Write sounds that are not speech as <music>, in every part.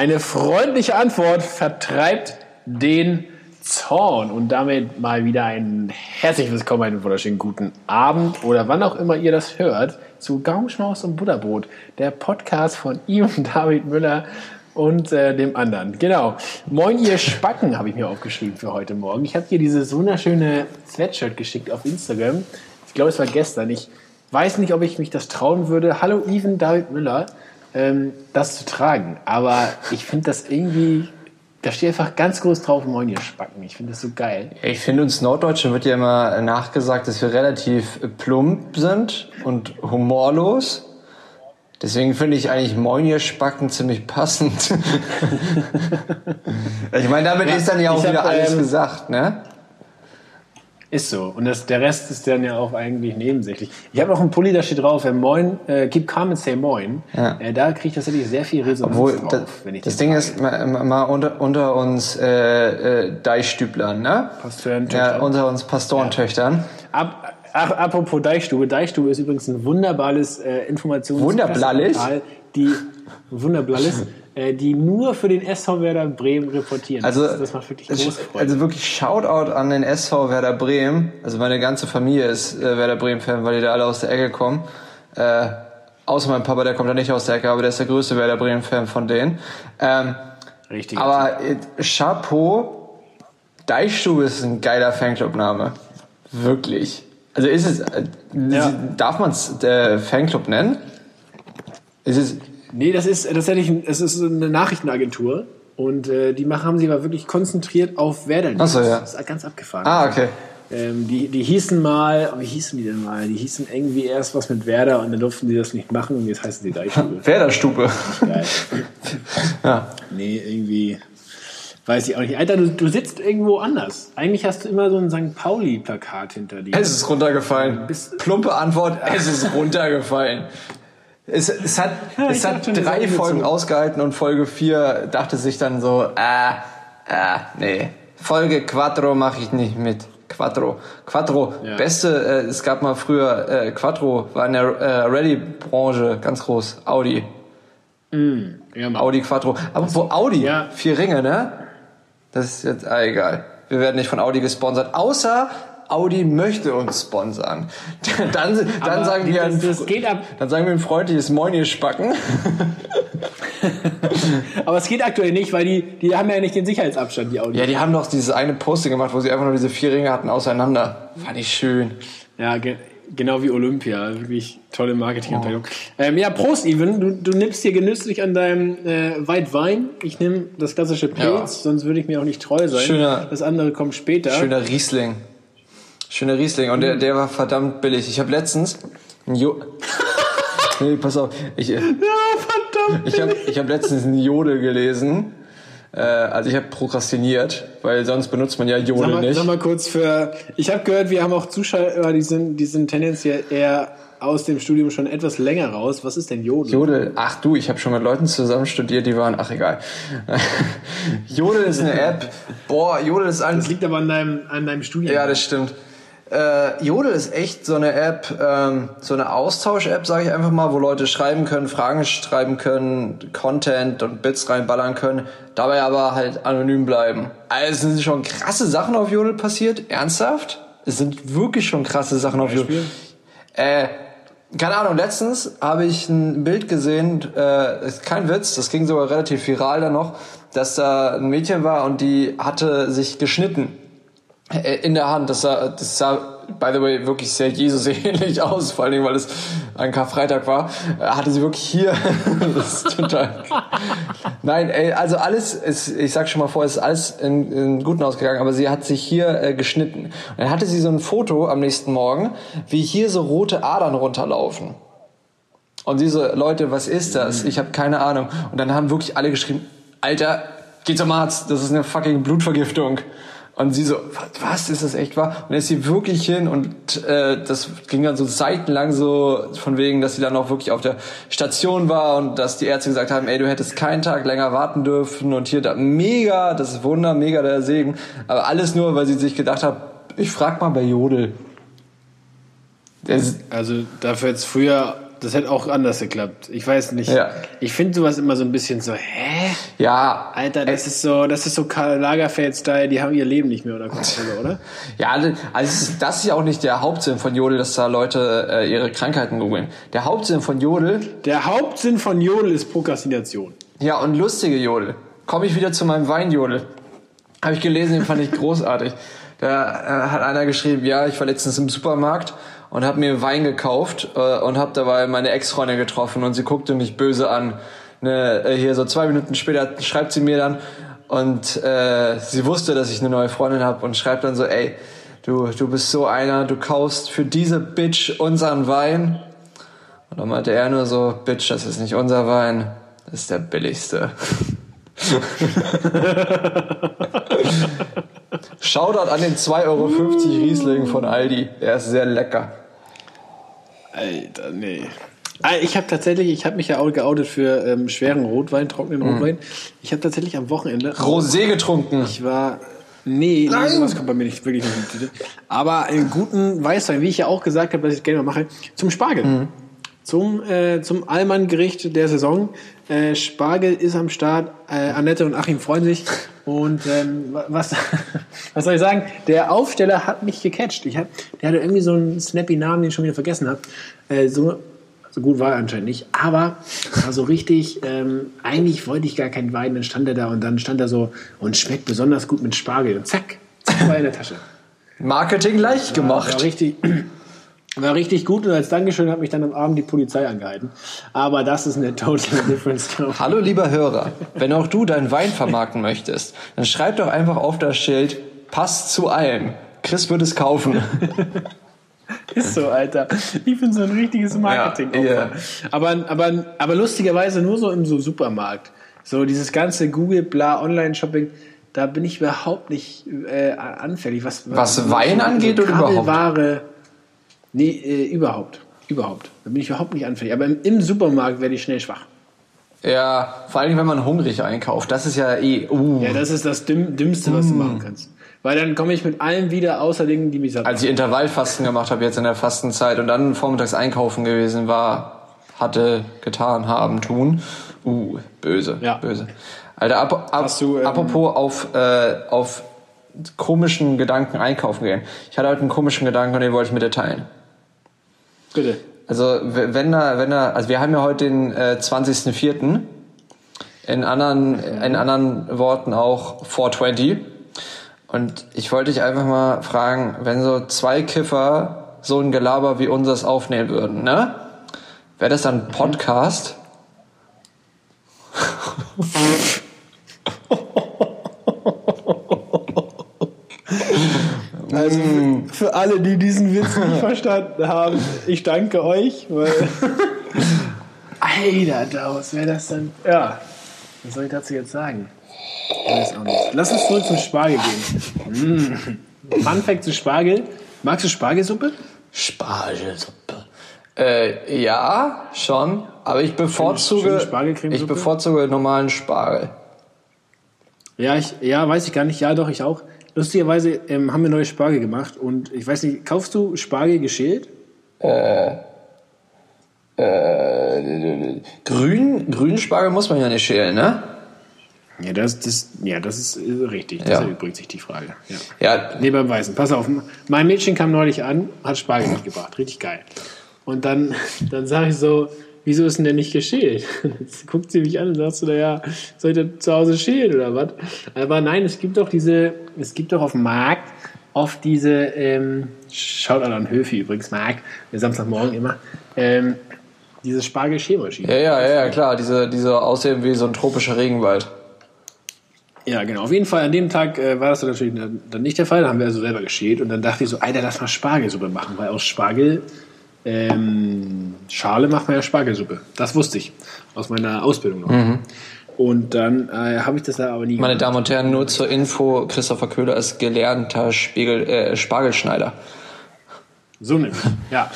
Eine freundliche Antwort vertreibt den Zorn. Und damit mal wieder ein herzlich willkommen, einen wunderschönen guten Abend oder wann auch immer ihr das hört zu Gaumenschmaus und Butterbrot, der Podcast von ihm, David Müller und äh, dem anderen. Genau. Moin, ihr Spacken, habe ich mir aufgeschrieben für heute Morgen. Ich habe dir dieses wunderschöne Sweatshirt geschickt auf Instagram. Ich glaube, es war gestern. Ich weiß nicht, ob ich mich das trauen würde. Hallo, Even David Müller, ähm, das zu tragen. Aber ich finde das irgendwie da steht einfach ganz groß drauf, moin ihr Spacken. Ich finde das so geil. Ich finde uns Norddeutschen wird ja immer nachgesagt, dass wir relativ plump sind und humorlos. Deswegen finde ich eigentlich Moin ihr Spacken ziemlich passend. <laughs> ich meine, damit ja, ist dann ja auch wieder hab, alles ähm, gesagt, ne? Ist so. Und das, der Rest ist dann ja auch eigentlich nebensächlich. Ich habe noch einen Pulli, da steht drauf, äh, Moin, äh, keep calm and say Moin. Ja. Äh, da kriege ich tatsächlich sehr viel Resonanz Obwohl, drauf, das, wenn ich das Ding ist, mal, mal unter, unter uns äh, äh, Deichstüblern, ne? Pastorentöchtern. Ja, unter uns Pastorentöchtern. Ja. Ab, ach, apropos Deichstube. Deichstube ist übrigens ein wunderbares äh, Informations... Wunderblalles? Die Wunderblalles. <laughs> Äh, die nur für den SV Werder Bremen reportieren. Also, das, das macht wirklich große Freude. Also wirklich Shoutout an den SV Werder Bremen. Also meine ganze Familie ist äh, Werder Bremen-Fan, weil die da alle aus der Ecke kommen. Äh, außer mein Papa, der kommt da nicht aus der Ecke, aber der ist der größte Werder Bremen-Fan von denen. Ähm, Richtig. Aber äh, Chapeau, Deichstube ist ein geiler Fanclub-Name. Wirklich. Also ist es, äh, ja. darf man es äh, Fanclub nennen? Ist es, Nee, das ist tatsächlich es ist eine Nachrichtenagentur. Und äh, die machen, haben sich aber wirklich konzentriert auf Werder. Achso, ja. Das ist ganz abgefahren. Ah, okay. Ähm, die, die hießen mal, wie hießen die denn mal? Die hießen irgendwie erst was mit Werder und dann durften die das nicht machen und jetzt heißen sie Deichstube. <laughs> Werderstube. Geil. <laughs> ja. Nee, irgendwie, weiß ich auch nicht. Alter, du, du sitzt irgendwo anders. Eigentlich hast du immer so ein St. Pauli-Plakat hinter dir. Es ist runtergefallen. Plumpe Antwort, es ist runtergefallen. Es, es hat, <laughs> ja, es hat drei Folgen ausgehalten und Folge 4 dachte sich dann so, äh, äh, nee, Folge Quattro mache ich nicht mit. Quattro. Quattro. Ja. Beste, äh, es gab mal früher, äh, Quattro war in der äh, Rallye-Branche ganz groß. Audi. Mm, ja, Audi Quattro. Aber wo Audi? Ja. Vier Ringe, ne? Das ist jetzt, ah, egal. Wir werden nicht von Audi gesponsert. Außer Audi möchte uns sponsern. <laughs> Dann, dann sagen wir ein, das geht ab. Dann sagen wir ein freundliches Moin, ihr Spacken. <laughs> Aber es geht aktuell nicht, weil die, die haben ja nicht den Sicherheitsabstand, die Audi. Ja, die haben doch dieses eine Posting gemacht, wo sie einfach nur diese vier Ringe hatten auseinander. Fand ich schön. Ja, ge genau wie Olympia. Wirklich tolle Marketingabteilung. Oh. Ähm, ja, Prost, Even. Du, du nimmst dir genüsslich an deinem äh, Wein. Ich nehme das klassische Pilz, ja. sonst würde ich mir auch nicht treu sein. Schöner, das andere kommt später. Schöner Riesling. Schöner Riesling. Und der, der war verdammt billig. Ich habe letztens ein jo <laughs> Nee, pass auf. Ich, äh, ja, verdammt. Ich habe ich hab letztens ein Jodel gelesen. Äh, also ich habe prokrastiniert, weil sonst benutzt man ja Jodel sag mal, nicht. Sag mal kurz für. Ich habe gehört, wir haben auch Zuschauer, die sind, die sind tendenziell eher aus dem Studium schon etwas länger raus. Was ist denn Jodel? Jodel, ach du, ich habe schon mit Leuten zusammen studiert, die waren, ach egal. <laughs> Jodel ist eine App. Boah, Jodel ist ein. Das liegt aber an deinem, an deinem Studium. Ja, das stimmt. Äh, Jodel ist echt so eine App, ähm, so eine Austausch-App, sage ich einfach mal, wo Leute schreiben können, Fragen schreiben können, Content und Bits reinballern können, dabei aber halt anonym bleiben. Also es sind schon krasse Sachen auf Jodel passiert, ernsthaft? Es sind wirklich schon krasse Sachen auf Jodel. Äh, keine Ahnung, letztens habe ich ein Bild gesehen, äh, ist kein Witz, das ging sogar relativ viral dann noch, dass da ein Mädchen war und die hatte sich geschnitten in der Hand. Das sah, das sah, by the way, wirklich sehr Jesus ähnlich <laughs> aus, vor allen Dingen, weil es ein Karfreitag war. Äh, hatte sie wirklich hier. <laughs> das ist total. <laughs> Nein, ey, also alles ist, ich sag schon mal vor, es ist alles in, in Guten ausgegangen, aber sie hat sich hier äh, geschnitten. Und dann hatte sie so ein Foto am nächsten Morgen, wie hier so rote Adern runterlaufen. Und diese Leute, was ist das? Ich habe keine Ahnung. Und dann haben wirklich alle geschrieben, Alter, geh zum Arzt, das ist eine fucking Blutvergiftung. Und sie so, was, ist das echt wahr? Und er ist sie wirklich hin und äh, das ging dann so seitenlang so von wegen, dass sie dann auch wirklich auf der Station war und dass die Ärzte gesagt haben, ey, du hättest keinen Tag länger warten dürfen und hier da mega, das ist Wunder, mega der Segen. Aber alles nur, weil sie sich gedacht hat, ich frag mal bei Jodel. also dafür jetzt früher das hätte auch anders geklappt. Ich weiß nicht. Ja. Ich finde sowas immer so ein bisschen so, hä? Ja, Alter, das ist so, das ist so Karl Lagerfeld-Style, die haben ihr Leben nicht mehr oder Coca-Cola, <laughs> oder? Ja, also das ist- das ist ja auch nicht der Hauptsinn von Jodel, dass da Leute äh, ihre Krankheiten googeln. Der Hauptsinn von Jodel, Der Hauptsinn von Jodel ist Prokrastination. ja und lustige Jodel. Komme ich wieder zu meinem Weinjodel. Habe ich gelesen, den fand ich <laughs> großartig. Da äh, hat einer geschrieben, ja, ich war letztens im Supermarkt und habe mir Wein gekauft äh, und habe dabei meine Ex-Freundin getroffen und sie guckte mich böse an. Ne, äh, hier so zwei Minuten später schreibt sie mir dann und äh, sie wusste, dass ich eine neue Freundin habe und schreibt dann so, ey, du, du bist so einer, du kaufst für diese Bitch unseren Wein. Und dann meinte er nur so, Bitch, das ist nicht unser Wein, das ist der billigste. <laughs> Shoutout an den 2,50 Euro Riesling von Aldi. Der ist sehr lecker. Alter, nee. Ah, Ich habe tatsächlich, ich habe mich ja auch geoutet für ähm, schweren Rotwein, trockenen Rotwein. Ich habe tatsächlich am Wochenende. Rosé getrunken. Ich war. Nee, nee Nein. sowas kommt bei mir nicht wirklich nicht in die Tüte. Aber einen guten Weißwein, wie ich ja auch gesagt habe, dass ich gerne mal mache, zum Spargel. Zum, äh, zum Allmann-Gericht der Saison. Äh, Spargel ist am Start. Äh, Annette und Achim freuen sich. Und ähm, wa- was, <laughs> was soll ich sagen? Der Aufsteller hat mich gecatcht. Ich hab, der hatte irgendwie so einen snappy Namen, den ich schon wieder vergessen habe. Äh, so, so gut war er anscheinend nicht. Aber war so richtig, ähm, eigentlich wollte ich gar keinen Wein. Dann stand er da und dann stand er so und schmeckt besonders gut mit Spargel. Und zack, zack war in der Tasche. Marketing leicht gemacht. richtig, war richtig gut und als Dankeschön hat mich dann am Abend die Polizei angehalten. Aber das ist eine total <laughs> different story. Hallo lieber Hörer, wenn auch du deinen Wein vermarkten möchtest, dann schreib doch einfach auf das Schild, passt zu allem. Chris wird es kaufen. <laughs> Ist so, Alter. Ich bin so ein richtiges Marketing. Ja, ja. aber, aber, aber lustigerweise nur so im so Supermarkt. So dieses ganze Google, bla, Online-Shopping, da bin ich überhaupt nicht äh, anfällig. Was, Was Wein angeht oder überhaupt? Kabelware. Nee, äh, überhaupt. Überhaupt. Da bin ich überhaupt nicht anfällig. Aber im, im Supermarkt werde ich schnell schwach. Ja, vor allem wenn man hungrig einkauft. Das ist ja eh. Uh. Ja, das ist das Dümm, Dümmste, was du machen kannst. Weil dann komme ich mit allem wieder, außer Dingen, die mich satt Als ich Intervallfasten gemacht habe jetzt in der Fastenzeit und dann vormittags einkaufen gewesen war, hatte, getan, haben, tun. Uh, böse, Ja. böse. Alter, ap ap du, ähm, apropos auf, äh, auf komischen Gedanken einkaufen gehen. Ich hatte heute einen komischen Gedanken und den wollte ich mit dir teilen. Bitte. Also wenn da, wenn da, also wir haben ja heute den äh, 20.04. In anderen, in anderen Worten auch 420. Und ich wollte dich einfach mal fragen, wenn so zwei Kiffer so ein Gelaber wie unseres aufnehmen würden, ne? Wäre das dann ein Podcast? <laughs> Also für alle, die diesen Witz nicht <laughs> verstanden haben, ich danke euch, weil. <laughs> Alter, Daus, wäre das dann. Ja, was soll ich dazu jetzt sagen? Ich weiß auch nicht. Lass uns zurück zum Spargel gehen. Mm. Fun Fact zu Spargel. Magst du Spargelsuppe? Spargelsuppe. Äh, ja, schon. Aber ich bevorzuge, ich bevorzuge normalen Spargel. Ja, ich, ja, weiß ich gar nicht. Ja, doch, ich auch. Lustigerweise ähm, haben wir neue Spargel gemacht und ich weiß nicht, kaufst du Spargel geschält? Grün, Grünspargel muss man ja nicht schälen, ne? Ja, das, das, ja, das ist äh, richtig. Das Ja. erübrigt sich die Frage. Ja. Ja, Nee, beim Weißen. Pass auf. Mein Mädchen kam neulich an, hat Spargel mitgebracht. Richtig geil. Und dann, <laughs> dann sage ich so, wieso ist denn der nicht geschält? <laughs> Jetzt guckt sie mich an und sagt so, naja, soll ich das zu Hause schälen oder was? Aber nein, es gibt doch diese, es gibt doch auf dem Markt oft diese, ähm, schaut an Höfi übrigens, Markt, der Samstagmorgen immer, ähm, diese Spargel-Schälmaschine. ja, ja, ja, klar. Diese, diese aussehen wie so ein tropischer Regenwald. Ja, genau. Auf jeden Fall an dem Tag äh, war das dann natürlich dann nicht der Fall. Da haben wir also selber geschält und dann dachte ich so, Alter, lass mal Spargelsuppe machen, weil aus Spargel ähm, Schale macht man ja Spargelsuppe. Das wusste ich aus meiner Ausbildung noch. Und dann äh, habe ich das da aber nie Meine gemacht. Damen und Herren, nur zur Info, Christopher Köhler ist gelernter Spiegel, äh, Spargelschneider. So nämlich. Ja.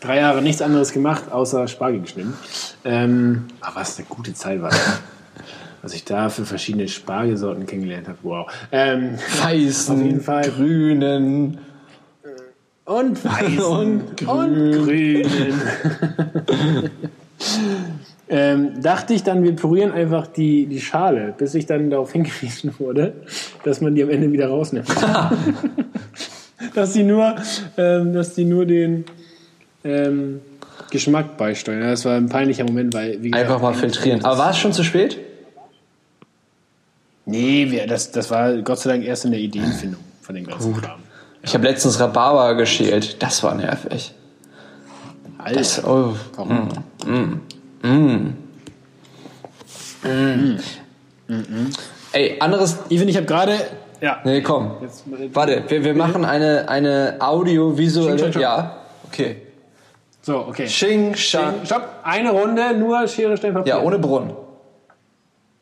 Drei Jahre nichts anderes gemacht, außer Spargel geschnitten. Ähm, aber was eine gute Zeit war. Was ich da für verschiedene Spargelsorten kennengelernt habe. Wow. Ähm, Weißen, grünen. Und <laughs> weißen und, grünen. <laughs> ähm, dachte ich dann, wir pürieren einfach die, die Schale, bis ich dann darauf hingewiesen wurde, dass man die am Ende wieder rausnimmt. <laughs> dass die nur, ähm, dass die nur den ähm, Geschmack beisteuern. Das war ein peinlicher Moment, weil gesagt, einfach mal filtrieren. Aber war es schon zu spät? Nee, wir, das, das war Gott sei Dank erst in der Ideenfindung von den ganzen Gut. Kram. Ich habe letztens Rhabarber geschält. Das war nervig. Alter. Das, oh. Warum? Mm, mm, mm. Mm. Ey, anderes. Even, ich habe gerade. Ja. Nee, komm. Jetzt, Warte, wir, wir machen eine, eine audiovisuelle. Ja, okay. So, okay. Xing, Shang. Stopp, eine Runde, nur Schere, Stein, Papier. Ja, ohne Brunnen.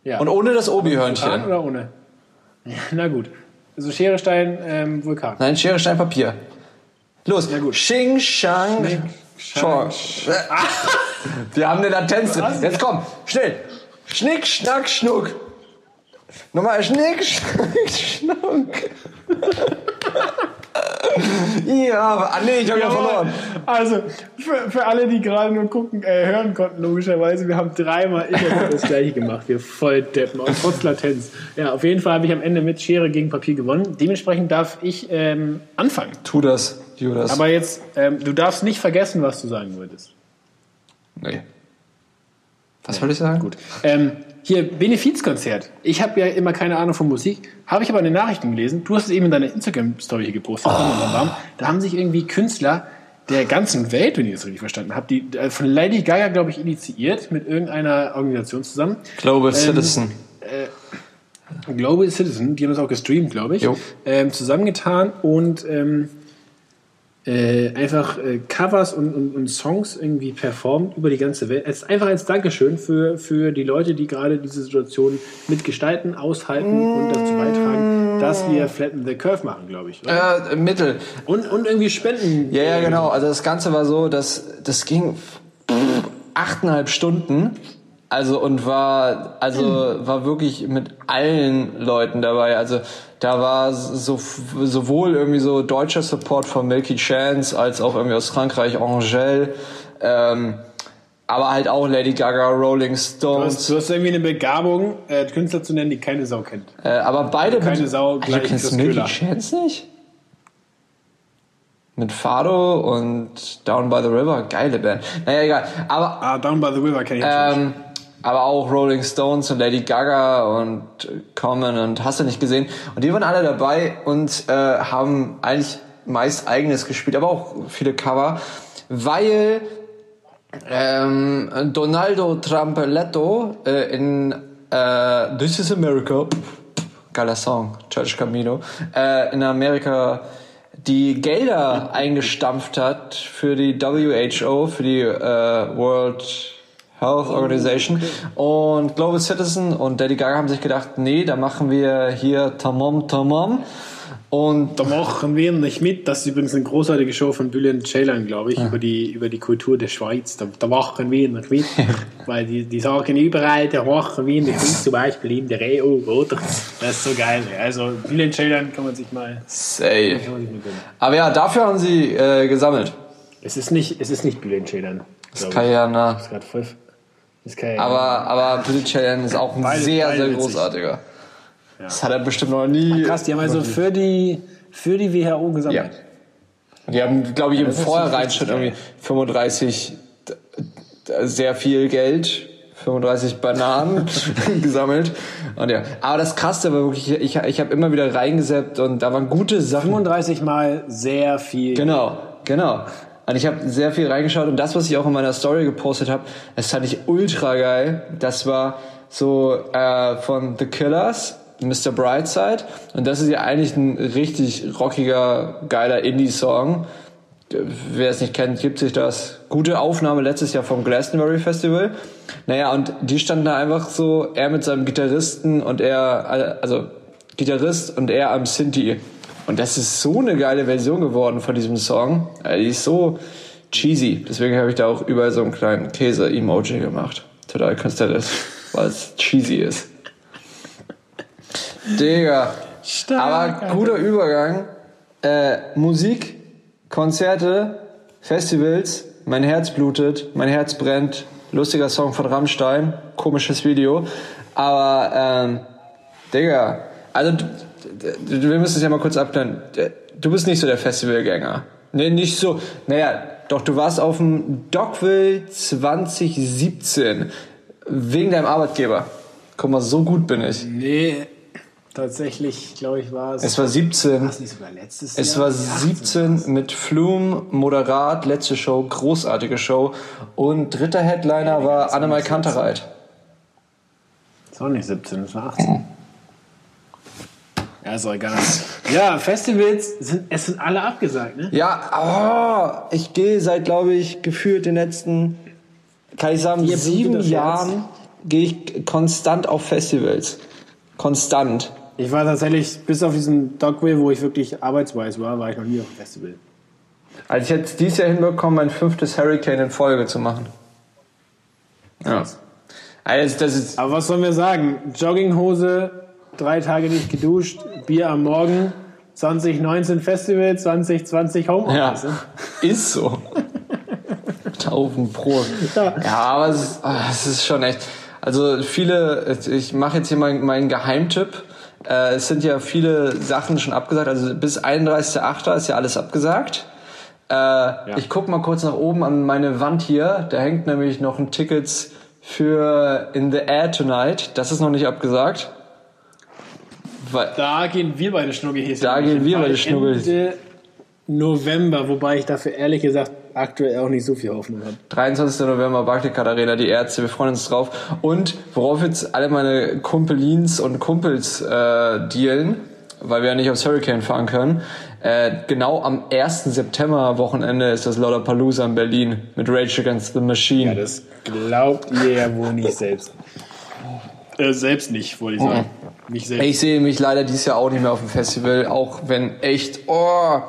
Ja. Und ohne das Obi-Hörnchen. Oder ohne? Ja, <laughs> na gut. Also Schere, Stein, ähm, Vulkan. Nein, Schere, Stein, Papier. Los. Na gut. Xing, Shang, Shang. <laughs> Wir haben eine Latenz drin. Jetzt komm, schnell. Schnick, Schnack, Schnuck. Nochmal Schnick, <laughs> Schnack, Schnuck. <laughs> ja, ah, nee, ich habe ja, verloren. Also, für, für alle, die gerade nur gucken, äh, hören konnten, logischerweise, wir haben dreimal immer das gleiche gemacht. Wir voll deppen, und trotz Latenz. Ja, auf jeden Fall habe ich am Ende mit Schere gegen Papier gewonnen. Dementsprechend darf ich ähm, anfangen. Tu das, Judas. Aber jetzt, ähm, du darfst nicht vergessen, was du sagen wolltest. Nee. Was nee. wollte ich sagen? Gut. Ähm, hier, Benefizkonzert. Ich habe ja immer keine Ahnung von Musik, habe ich aber in den Nachrichten gelesen. Du hast es eben in deiner Instagram-Story hier gepostet. Oh. Da haben sich irgendwie Künstler der ganzen Welt, wenn ich das richtig verstanden habe, die äh, von Lady Gaga, glaube ich, initiiert mit irgendeiner Organisation zusammen. Global ähm, Citizen. Äh, Global Citizen, die haben es auch gestreamt, glaube ich, ähm, zusammengetan und ähm, äh, einfach äh, Covers und, und, und, Songs irgendwie performt über die ganze Welt. Es ist einfach als Dankeschön für, für die Leute, die gerade diese Situation mitgestalten, aushalten und dazu beitragen, dass wir Flatten the Curve machen, glaube ich. Äh, Mittel. Und, und irgendwie Spenden. Ja, ja, genau. Also das Ganze war so, dass das ging achteinhalb Stunden also und war also war wirklich mit allen Leuten dabei. Also da war so sowohl irgendwie so deutscher Support von Milky Chance als auch irgendwie aus Frankreich Angèle. Ähm, aber halt auch Lady Gaga, Rolling Stones. Du hast, du hast irgendwie eine Begabung, äh, Künstler zu nennen, die keine Sau kennt. Äh, aber beide. Also keine Sau gleich Du kennst Milky Chance nicht? Mit Fado und Down by the River, geile Band. Naja, egal. Aber. Ah, Down by the River kenne ich ähm, aber auch Rolling Stones und Lady Gaga und Common und hast du nicht gesehen. Und die waren alle dabei und äh, haben eigentlich meist eigenes gespielt, aber auch viele Cover, weil ähm, Donaldo Trampeletto äh, in äh, This is America, geiler Song, Church Camino, äh, in Amerika die Gelder eingestampft hat für die WHO, für die äh, World Health Organization. Oh, okay. Und Global Citizen und Daddy Gaga haben sich gedacht, nee, da machen wir hier Tamam Tamam. Und da machen wir nicht mit. Das ist übrigens eine großartige Show von Bülent Ceylan, glaube ich, ja. über, die, über die Kultur der Schweiz. Da, da machen wir nicht mit. <laughs> weil die, die sagen überall, da machen wir nicht mit. Zum Beispiel in der EU, oder? Das ist so geil. Also Bülent Ceylan kann man sich mal. Say. Aber ja, dafür haben sie äh, gesammelt. Es ist nicht, es ist nicht Bülent Ceylan. Das kann ja, na. Das ist gerade aber, aber Cheyenne ist auch ein beide, sehr, beide sehr großartiger. Ja. Das hat er bestimmt noch nie. Ach, krass, die haben also für die, für die WHO gesammelt. Ja. Die haben, glaube ich, im Vorhinein schon irgendwie 35 sehr viel Geld 35 Bananen <laughs> <laughs> gesammelt. Und ja, aber das Krasse war wirklich, ich, ich habe immer wieder reingeseppt und da waren gute Sachen. 35 mal sehr viel. Genau, genau. Und ich habe sehr viel reingeschaut und das, was ich auch in meiner Story gepostet habe, das fand ich ultra geil. Das war so äh, von The Killers, Mr. Brightside. Und das ist ja eigentlich ein richtig rockiger, geiler Indie-Song. Wer es nicht kennt, gibt sich das. Gute Aufnahme letztes Jahr vom Glastonbury Festival. Naja, und die standen da einfach so, er mit seinem Gitarristen und er, also Gitarrist und er am Sinti. Und das ist so eine geile Version geworden von diesem Song. Die ist so cheesy. Deswegen habe ich da auch überall so einen kleinen Käse-Emoji gemacht. Total künstlich, weil es cheesy ist. Digga. Stark, Aber guter Übergang. Äh, Musik Konzerte, Festivals, mein Herz blutet, mein Herz brennt, lustiger Song von Rammstein, komisches Video, aber ähm, Digga, also wir müssen es ja mal kurz abklären. Du bist nicht so der Festivalgänger. Nee, nicht so. Naja, doch du warst auf dem Dockville 2017 wegen deinem Arbeitgeber. Guck mal, so gut bin ich. Nee, tatsächlich, glaube ich, war es. Es war 17. War es nicht sogar letztes Es Jahr? war Ja, 17 mit Flume, Moderat, letzte Show, großartige Show. Und dritter Headliner war Annemal Kantereit. Das war nicht 17, das war 18. Ja, ist auch egal. Ja, Festivals, sind, es sind alle abgesagt, ne? Ja, oh, ich gehe seit, glaube ich, gefühlt den letzten, kann ich sagen, Vier sieben Jahren gehe ich konstant auf Festivals. Konstant. Ich war tatsächlich, bis auf diesen Dogville, wo ich wirklich arbeitsweise war, war ich noch nie auf dem Festival. Also ich jetzt dieses Jahr hinbekommen, mein fünftes Hurricane in Folge zu machen. Ja. Also das ist, Aber was sollen wir sagen? Jogginghose, drei Tage nicht geduscht, Bier am Morgen, 2019 Festival, 2020 Homeoffice. ja, ist so. Tausend Pro. Ja. Ja, aber es ist, ah, es ist schon echt. Also viele, ich mache jetzt hier meinen meinen Geheimtipp. Äh, es sind ja viele Sachen schon abgesagt. Also bis 31.08. ist ja alles abgesagt. Äh, Ich guck mal kurz nach oben an meine Wand hier. Da hängt nämlich noch ein Tickets für In the Air Tonight. Das ist noch nicht abgesagt. Weil, Da gehen wir beide Schnuggel Da gehen wir beide Schnuggel. Ende November, wobei ich dafür ehrlich gesagt aktuell auch nicht so viel Hoffnung habe. 23. November, Barclaycard Arena, die Ärzte, wir freuen uns drauf. Und worauf jetzt alle meine Kumpelins und Kumpels äh, dealen, weil wir ja nicht aufs Hurricane fahren können, äh, genau am 1. September Wochenende ist das Lollapalooza in Berlin mit Rage Against the Machine. Ja, das glaubt ihr ja wohl nicht selbst. Äh, selbst nicht, wollte ich sagen. Nicht selbst. Ich sehe mich leider dieses Jahr auch nicht mehr auf dem Festival, auch wenn echt, oh,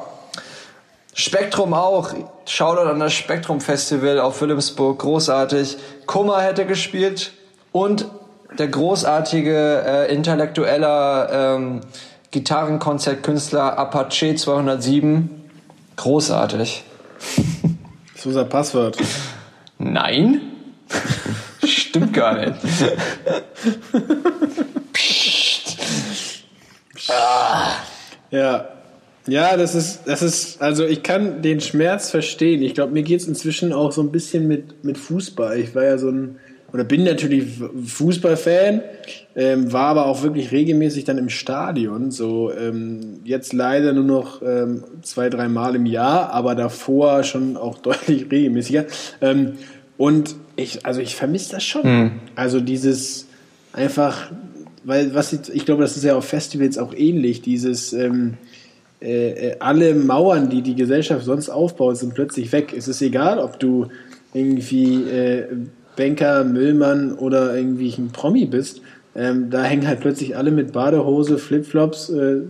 Spektrum auch. Shoutout an das Spektrum Festival auf Wilhelmsburg, großartig. Kummer hätte gespielt und der großartige äh, intellektueller ähm, Gitarrenkonzertkünstler Apache 207, großartig. <laughs> Das ist unser Passwort. Nein? <laughs> Stimmt gar nicht. <laughs> Ja. Ja, das ist, das ist, also ich kann den Schmerz verstehen. Ich glaube, mir geht es inzwischen auch so ein bisschen mit, mit Fußball. Ich war ja so ein, oder bin natürlich Fußballfan, ähm, war aber auch wirklich regelmäßig dann im Stadion. So ähm, jetzt leider nur noch ähm, zwei, drei Mal im Jahr, aber davor schon auch <laughs> deutlich regelmäßiger. Ähm, und ich, also ich vermisse das schon. Also dieses einfach, weil was ich, ich glaube, das ist ja auf Festivals auch ähnlich, dieses ähm, äh, äh, alle Mauern, die die Gesellschaft sonst aufbaut, sind plötzlich weg. Es ist egal, ob du irgendwie äh, Banker, Müllmann oder irgendwie ein Promi bist. Ähm, da hängen halt plötzlich alle mit Badehose, Flipflops äh,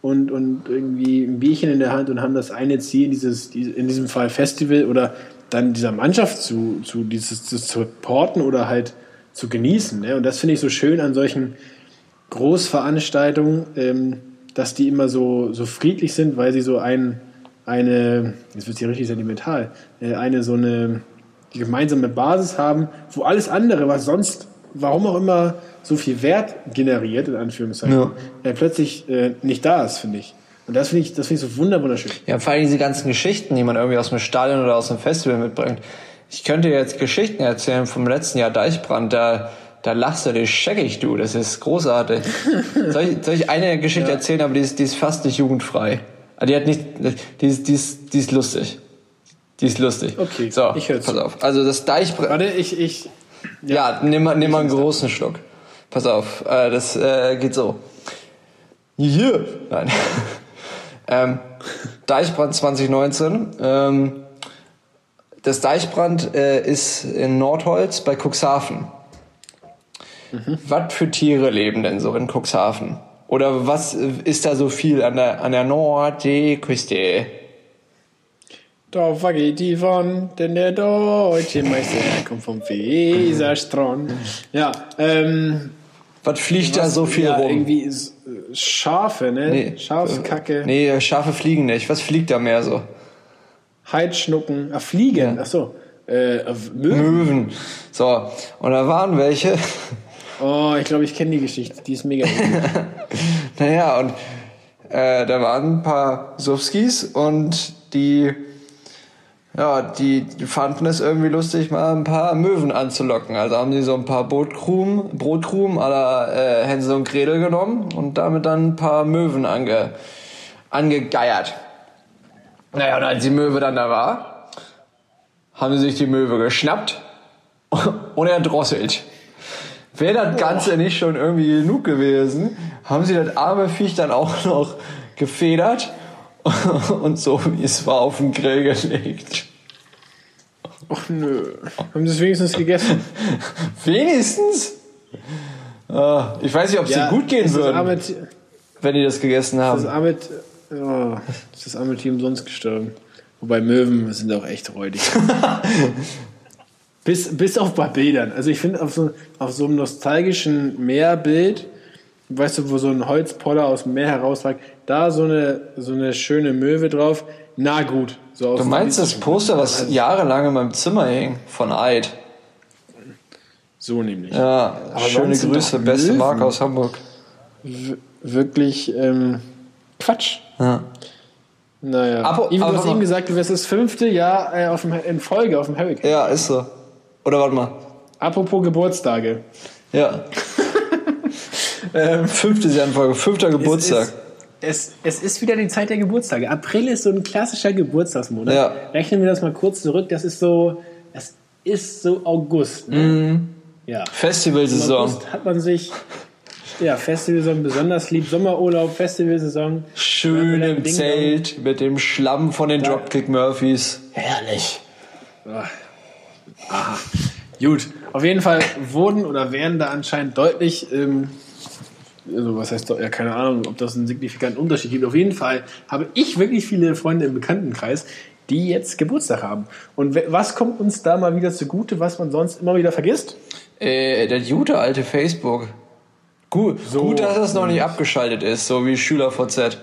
und, und irgendwie ein Bierchen in der Hand und haben das eine Ziel, dieses, die- in diesem Fall Festival oder dann dieser Mannschaft zu, zu, dieses, zu supporten oder halt zu genießen. Ne? Und das finde ich so schön an solchen Großveranstaltungen, ähm, dass die immer so, so friedlich sind, weil sie so ein, eine, jetzt wird hier richtig sentimental, äh, eine so eine die gemeinsame Basis haben, wo alles andere, was sonst, warum auch immer, so viel Wert generiert, in Anführungszeichen, Ja. äh, plötzlich äh, nicht da ist, finde ich. Und das finde ich, das finde ich so wunder- wunderschön. Ja, vor allem diese ganzen Geschichten, die man irgendwie aus dem Stadion oder aus dem Festival mitbringt. Ich könnte jetzt Geschichten erzählen vom letzten Jahr Deichbrand, da, da lachst du dich scheckig, du, das ist großartig. <laughs> soll, ich, soll ich eine Geschichte Ja. erzählen, aber die ist, die ist fast nicht jugendfrei. Ah, Die hat nicht, die ist, die ist, die ist lustig. Die ist lustig. Okay, so, ich hör zu. pass auf. Also das Deichbrand, Warte, ich, ich, ja, nimm mal, nimm mal einen großen Schluck. Pass auf, äh, das äh, geht so. Yeah. Nein. <laughs> ähm, Deichbrand 2019. Ähm, das Deichbrand äh, ist in Nordholz bei Cuxhaven. Was für Tiere leben denn so in Cuxhaven? Oder was äh, ist da so viel an der, an der Nordseeküste? da vergeht die von, denn der deutsche Meister kommt vom Weserstrand. Ja, ähm, Was fliegt da so viel ja, rum? irgendwie Schafe, ne? Nee. Schafskacke. Nee, Schafe fliegen nicht. Was fliegt da mehr so? Heidschnucken, ah, Fliegen, ach so, äh, Möwen. Möwen. So, und da waren welche. Oh, ich glaube, ich kenne die Geschichte, die ist mega. <laughs> Naja, und äh, da waren ein paar Sufskis und die, ja, die, die fanden es irgendwie lustig, mal ein paar Möwen anzulocken. Also haben sie so ein paar Brotkrumen, Brotkrumen aller äh, Hänsel und Gretel genommen und damit dann ein paar Möwen ange, angegeiert. Naja, und als die Möwe dann da war, haben sie sich die Möwe geschnappt <laughs> und erdrosselt. Wäre das Ganze nicht schon irgendwie genug gewesen, haben sie das arme Viech dann auch noch gefedert <laughs> und so wie es war auf den Grill gelegt. Ach nö. Haben sie es wenigstens gegessen? <laughs> Wenigstens? Ah, Ich weiß nicht, ob es ihnen gut gehen ist das würde, wenn die das gegessen das haben. arme, oh, ist das arme Team sonst gestorben. Wobei Möwen sind auch echt räudig. <laughs> bis, bis auf bei Bildern. Also ich finde auf so, auf so einem nostalgischen Meerbild, weißt du, wo so ein Holzpoller aus dem Meer herausragt, da so eine, so eine schöne Möwe drauf. Na gut. So Du meinst das. Poster, was jahrelang in meinem Zimmer hing, von Eid? So nämlich. Ja, schöne sonst sind Grüße, beste. Marke aus Hamburg. W wirklich ähm, Quatsch. Ja. Naja. Aber- Ivi, du aber- hast eben gesagt, du wärst das fünfte Jahr äh, auf dem, in Folge auf dem Hurricane. ja, ist so. Oder warte mal. Apropos Geburtstage. Ja. Jahr in Folge, fünfter Geburtstag. Es, es, es ist wieder die Zeit der Geburtstage. April ist so ein klassischer Geburtstagsmonat. Ja. Rechnen wir das mal kurz zurück. Das ist so, das ist so August. Ne? Mhm. Ja. Festivalsaison. August hat man sich, ja, Festivalsaison besonders lieb. Sommerurlaub, Festivalsaison. Schön im Ding Zelt mit dem Schlamm von den Dropkick Murphys. Herrlich. Aha. Gut, auf jeden Fall wurden oder werden da anscheinend deutlich, ähm, also was heißt, ja, keine Ahnung, ob das einen signifikanten Unterschied gibt. Auf jeden Fall habe ich wirklich viele Freunde im Bekanntenkreis, die jetzt Geburtstag haben. Und was kommt uns da mal wieder zugute, was man sonst immer wieder vergisst? Äh, der gute alte Facebook. Gut, gut, dass das noch nicht abgeschaltet ist, so wie SchülerVZ.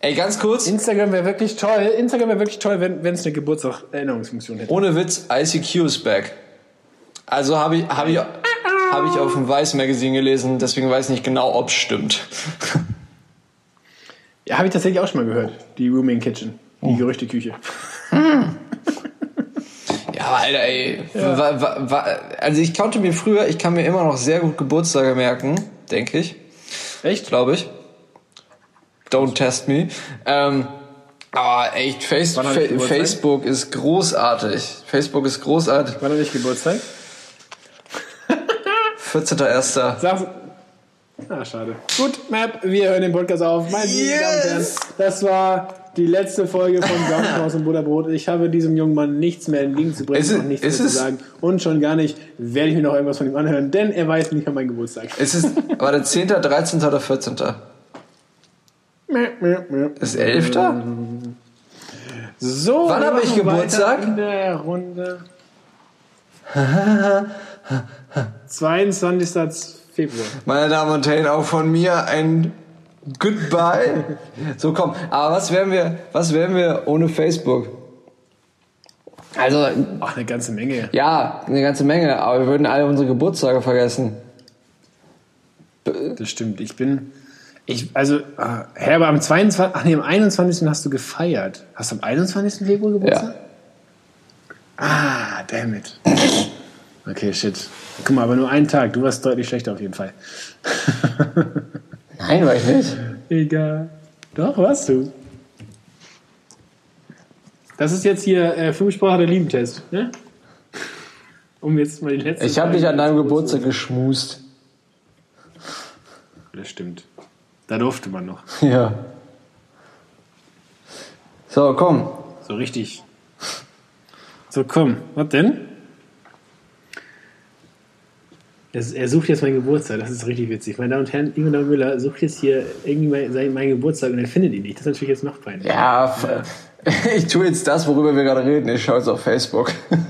Ey, ganz kurz, Instagram wäre wirklich toll. Instagram wäre wirklich toll, wenn es eine Geburtstag-Erinnerungsfunktion hätte. ohne Witz, ICQ ist back. Also habe ich, hab ich, hab ich auf dem Weiß Magazine gelesen, deswegen weiß ich nicht genau, ob es stimmt. <laughs> Ja, habe ich tatsächlich auch schon mal gehört. Die Rooming Kitchen. Die Gerüchteküche. <laughs> Ja, aber Alter, ey. Wa, wa, wa, also ich konnte mir früher, ich kann mir immer noch sehr gut Geburtstage merken, denke ich. Echt? glaube ich. Don't test me. Ähm, aber echt, Face Fa? Facebook ist großartig. Facebook ist großartig. Wann habe ich Geburtstag? <laughs> 14.01. Sag's. Ah, schade. Gut, Map, wir hören den Podcast auf. Meine Yes! Damen und Herren, das war die letzte Folge von Gaumhaus <laughs> und Butterbrot. Ich habe diesem jungen Mann nichts mehr entgegenzubringen Ist es- und nichts mehr zu sagen. Und schon gar nicht werde ich mir noch irgendwas von ihm anhören, denn er weiß nicht an meinen Geburtstag. Es ist, war der 10., 13. oder 14.? Ist 11.? So, Wann habe ich Geburtstag? In der Runde. <laughs> 22. Februar. Meine Damen und Herren, auch von mir ein Goodbye. <laughs> So komm, aber was wären wir, was wären wir ohne Facebook? Also, Ach, eine ganze Menge. ja, eine ganze Menge, aber wir würden alle unsere Geburtstage vergessen. Das stimmt. Ich bin. Ich, also, äh, Herr, aber am 22. Ach nee, am 21. hast du gefeiert. Hast du am 21. Februar Geburtstag? Ah, damn it. <coughs> Okay, shit. Guck mal, aber nur einen Tag. Du warst deutlich schlechter auf jeden Fall. <laughs> Nein, war ich nicht. Egal. Doch, warst du. Das ist jetzt hier äh, Fünfsprache der Liebentest, ne? Um jetzt mal die letzte. Ich habe dich an deinem. Geburtstag geschmust. Das stimmt. Da durfte man noch. <laughs> Ja. So, komm. So richtig. So, komm. Was denn? Das, er sucht jetzt meinen Geburtstag. Das ist richtig witzig. Meine Damen und Herren, Ingrid Müller sucht jetzt hier irgendwie mein, meinen Geburtstag und er findet ihn nicht. Das ist natürlich jetzt noch peinlich. Ja, f- <laughs> ich tue jetzt das, worüber wir gerade reden. Ich schaue jetzt auf Facebook. <laughs>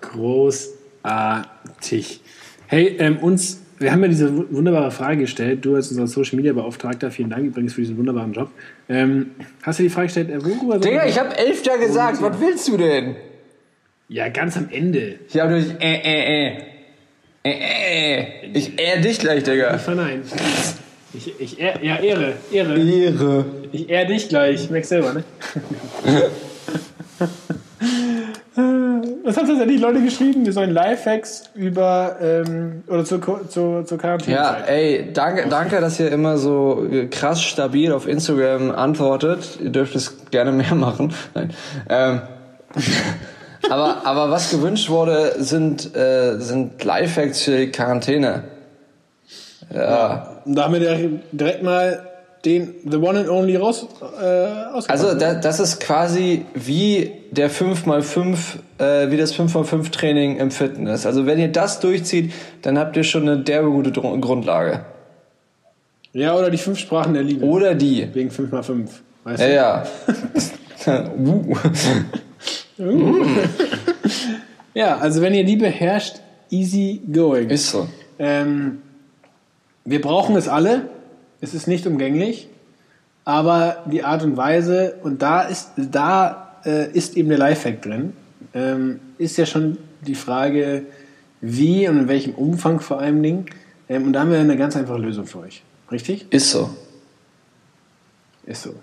Großartig. Hey, ähm, uns wir haben ja diese wu- wunderbare Frage gestellt. Du als unser Social Media Beauftragter, vielen Dank übrigens für diesen wunderbaren Job. Ähm, hast du die Frage gestellt, äh, worüber Digga, ich hab elf ja gesagt. Was willst du denn? Ja, ganz am Ende. Ich hab durch äh, äh, äh. Äh, äh. Ich äh dich gleich, Digga. Ich vernein. Ich, ich ehr, ja, Ehre, Ehre. Ehre. Ich ehr dich gleich. Merkst selber, ne? <laughs> Was haben tatsächlich Leute geschrieben? Wir sollen Lifehacks über, ähm, oder zur, zur, zur Ja, Quarantänezeit. ey, danke, danke, dass ihr immer so krass stabil auf Instagram antwortet. Ihr dürft es gerne mehr <laughs> machen. Nein. Ähm, <laughs> aber, aber was gewünscht wurde, sind, äh, sind Lifehacks für die Quarantäne. Ja. Und da haben wir direkt mal den The One and Only raus, äh. Also da, das ist quasi wie der 5x5, äh, wie das 5x5 Training im Fitness. Also wenn ihr das durchzieht, dann habt ihr schon eine derbe gute Dr- Grundlage. ja, oder die fünf Sprachen der Liebe. Oder die. Wegen 5x5. Weißt Ja, du? ja. <laughs> uh. Ja, also wenn ihr Liebe herrscht, easy going. Ist so. Ähm, wir brauchen es alle. Es ist nicht umgänglich. Aber die Art und Weise, und da ist, da, äh, ist eben der Lifehack drin, ähm, ist ja schon die Frage, wie und in welchem Umfang vor allem Dingen. Ähm, und da haben wir eine ganz einfache Lösung für euch. Richtig? Ist so. Ist so.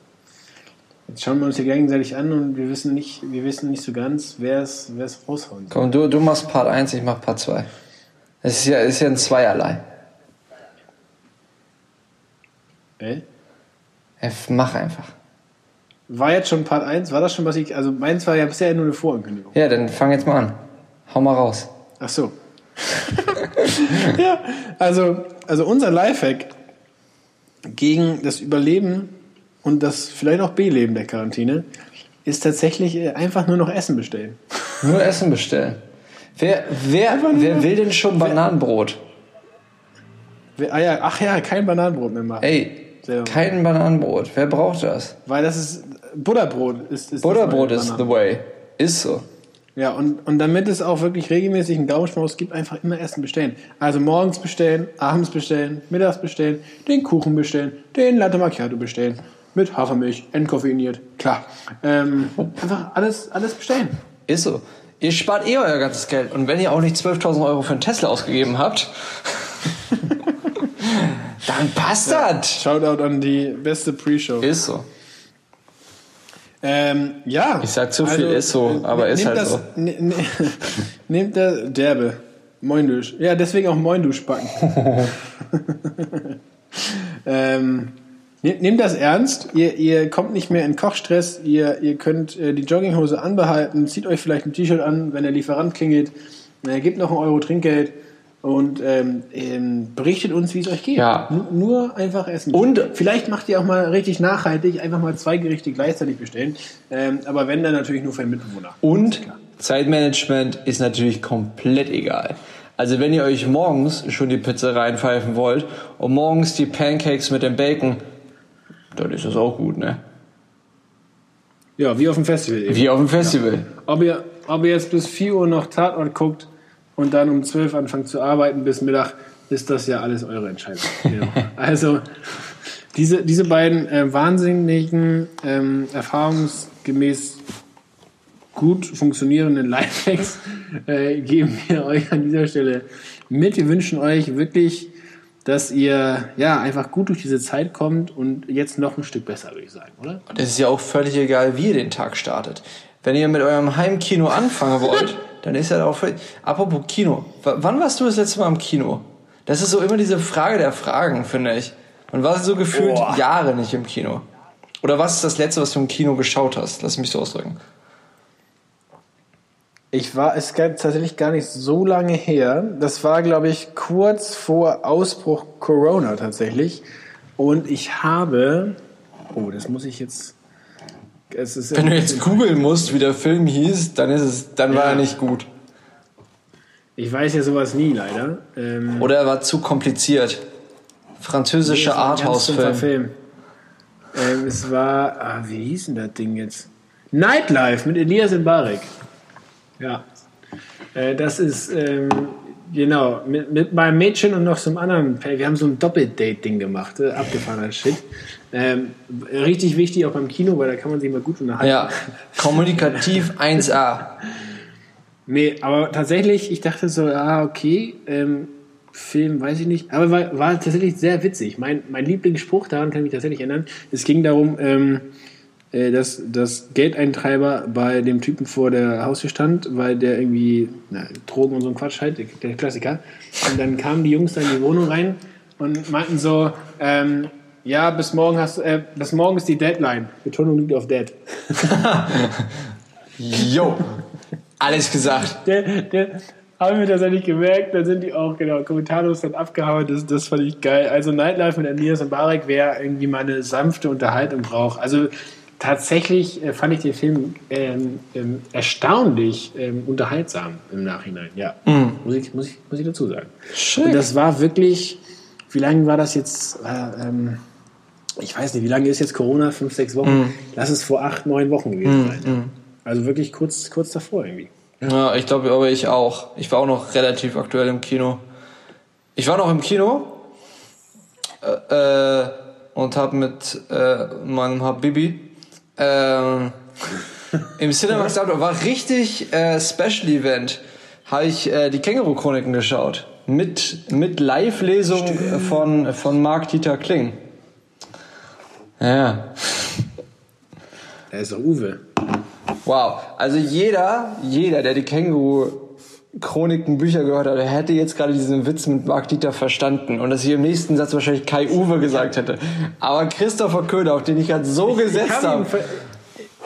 Jetzt schauen wir uns hier gegenseitig an und wir wissen nicht, wir wissen nicht so ganz, wer es, wer es raushauen soll. Komm, du, du machst Part 1, ich mach Part 2. Es ist ja, ist ja ein Zweierlei. Ja, mach einfach. War jetzt schon Part 1? War das schon, was ich. Also meins war ja bisher nur eine Vorankündigung. Ja, dann fang jetzt mal an. Hau mal raus. Ach so. <laughs> ja, also, also unser Lifehack gegen das Überleben und das vielleicht auch B-Leben der Quarantäne ist tatsächlich äh, einfach nur noch Essen bestellen. <laughs> Nur Essen bestellen. Wer, wer, wer will denn schon Bananenbrot? Wer- Ah ja, ach ja, kein Bananenbrot mehr machen. Ey, Selber. kein Bananenbrot. Wer braucht das? Weil das ist Butterbrot ist, ist Butterbrot das is neue the way. Ist so. Ja, und, und damit es auch wirklich regelmäßig einen Gaumenschmaus gibt, einfach immer Essen bestellen. Also morgens bestellen, abends bestellen, mittags bestellen, den Kuchen bestellen, den Latte Macchiato bestellen, mit Hafermilch, entkoffeiniert, klar. Ähm, einfach alles, alles bestellen. Ist so. Ihr spart eh euer ganzes Geld. Und wenn ihr auch nicht 12.000 Euro für einen Tesla ausgegeben habt, <laughs> dann passt das. Shoutout an die beste Pre-Show. Ist so. Ähm, ja. Ich sag zu viel ist so, aber ist halt das, so. ne- ne- nehmt das derbe. Moindusch. Ja, deswegen auch Moindusch backen. <laughs> ähm, ne- nehmt das ernst. Ihr, ihr kommt nicht mehr in Kochstress. Ihr, ihr könnt äh, die Jogginghose anbehalten. Zieht euch vielleicht ein T-Shirt an, wenn der Lieferant klingelt. Äh, gebt noch einen Euro Trinkgeld. Und ähm, ähm, berichtet uns, wie es euch geht. Ja. N nur einfach essen. Und- vielleicht macht ihr auch mal richtig nachhaltig, einfach mal zwei Gerichte gleichzeitig bestellen. Ähm, aber wenn dann natürlich nur für den Mitbewohner. Und Zeitmanagement ist natürlich komplett egal. Also wenn ihr euch morgens schon die Pizza reinpfeifen wollt und morgens die Pancakes mit dem Bacon, dann ist das auch gut, ne? Ja, wie auf dem Festival eben. Wie auf dem Festival. Ob ihr, ob ihr jetzt bis 4 Uhr noch Tatort guckt und dann um 12 anfangt zu arbeiten bis Mittag, ist das ja alles eure Entscheidung. <laughs> Genau. Also diese, diese beiden äh, wahnsinnigen, ähm, erfahrungsgemäß gut funktionierenden Lifehacks äh, geben wir euch an dieser Stelle mit. Wir wünschen euch wirklich, dass ihr ja einfach gut durch diese Zeit kommt und jetzt noch ein Stück besser, würde ich sagen, oder? Und es ist ja auch völlig egal, wie ihr den Tag startet. Wenn ihr mit eurem Heimkino anfangen wollt, <laughs> dann ist das auch völlig... Apropos Kino. W wann warst du das letzte Mal im Kino? Das ist so immer diese Frage der Fragen, finde ich. Man war so gefühlt Boah. Jahre nicht im Kino. Oder was ist das letzte, was du im Kino geschaut hast? Lass mich so ausdrücken. Ich war, es gab tatsächlich gar nicht so lange her. Das war, glaube ich, kurz vor Ausbruch Corona tatsächlich. Und ich habe, oh, das muss ich jetzt. Wenn du jetzt googeln musst, wie der Film hieß, dann ist es, dann war Ja. er nicht gut. Ich weiß ja sowas nie, leider. Ähm, Oder er war zu kompliziert. Französischer war stumpfer Arthouse-Film. Film. Ähm, es war, ah, wie hieß denn das Ding jetzt? Nightlife mit Elias Mbarek. Ja. Äh, das ist, ähm, genau, mit, mit meinem Mädchen und noch so einem anderen. Wir haben so ein Doppeldate-Ding gemacht, äh, abgefahrener Shit. Ähm, richtig wichtig auch beim Kino, weil da kann man sich mal gut unterhalten. Ja, kommunikativ <laughs> 1A. Nee, aber tatsächlich, ich dachte so, ah, okay, ähm, Film, weiß ich nicht, aber war, war tatsächlich sehr witzig. Mein, mein Lieblingsspruch, daran kann ich mich tatsächlich erinnern, es ging darum, ähm, äh, dass das Geldeintreiber bei dem Typen vor der Haustür stand, weil der irgendwie na, Drogen und so ein Quatsch halt, der Klassiker. Und dann kamen die Jungs da in die Wohnung rein und meinten so, ähm, ja, bis morgen hast äh, bis morgen ist die Deadline. Betonung liegt auf Dead. <laughs> Jo, alles gesagt. Der, der haben wir tatsächlich gemerkt, da sind die auch, genau, kommentarlos dann abgehauen, das, das fand ich geil. Also Nightlife mit Elias und Barek, wer irgendwie mal eine sanfte Unterhaltung braucht. Also tatsächlich äh, fand ich den Film ähm, ähm, erstaunlich ähm, unterhaltsam im Nachhinein, ja. Muss, ich, muss, ich, muss ich dazu sagen. Schön. Und das war wirklich, wie lange war das jetzt? Äh, ähm, ich weiß nicht, wie lange ist jetzt Corona? Fünf, sechs Wochen? Lass es vor acht, neun Wochen gewesen sein. Also wirklich kurz, kurz davor irgendwie. Ja, ich glaube, aber ich auch. Ich war auch noch relativ aktuell im Kino. Ich war noch im Kino äh, äh, und habe mit äh, meinem Habibi ähm, im Cinemax Outdoor <laughs> war richtig äh, Special Event. Habe ich äh, die Känguru-Chroniken geschaut mit mit Live-Lesung von von Mark Dieter Kling. Ja. Da ist doch Uwe. Wow. Also jeder, jeder, der die Känguru Chroniken Bücher gehört hat, hätte jetzt gerade diesen Witz mit Mark Dieter verstanden und dass ich im nächsten Satz wahrscheinlich Kai Uwe gesagt hätte. Aber Christopher Köhler, auf den ich gerade so gesetzt Ich habe habe. ihn, ver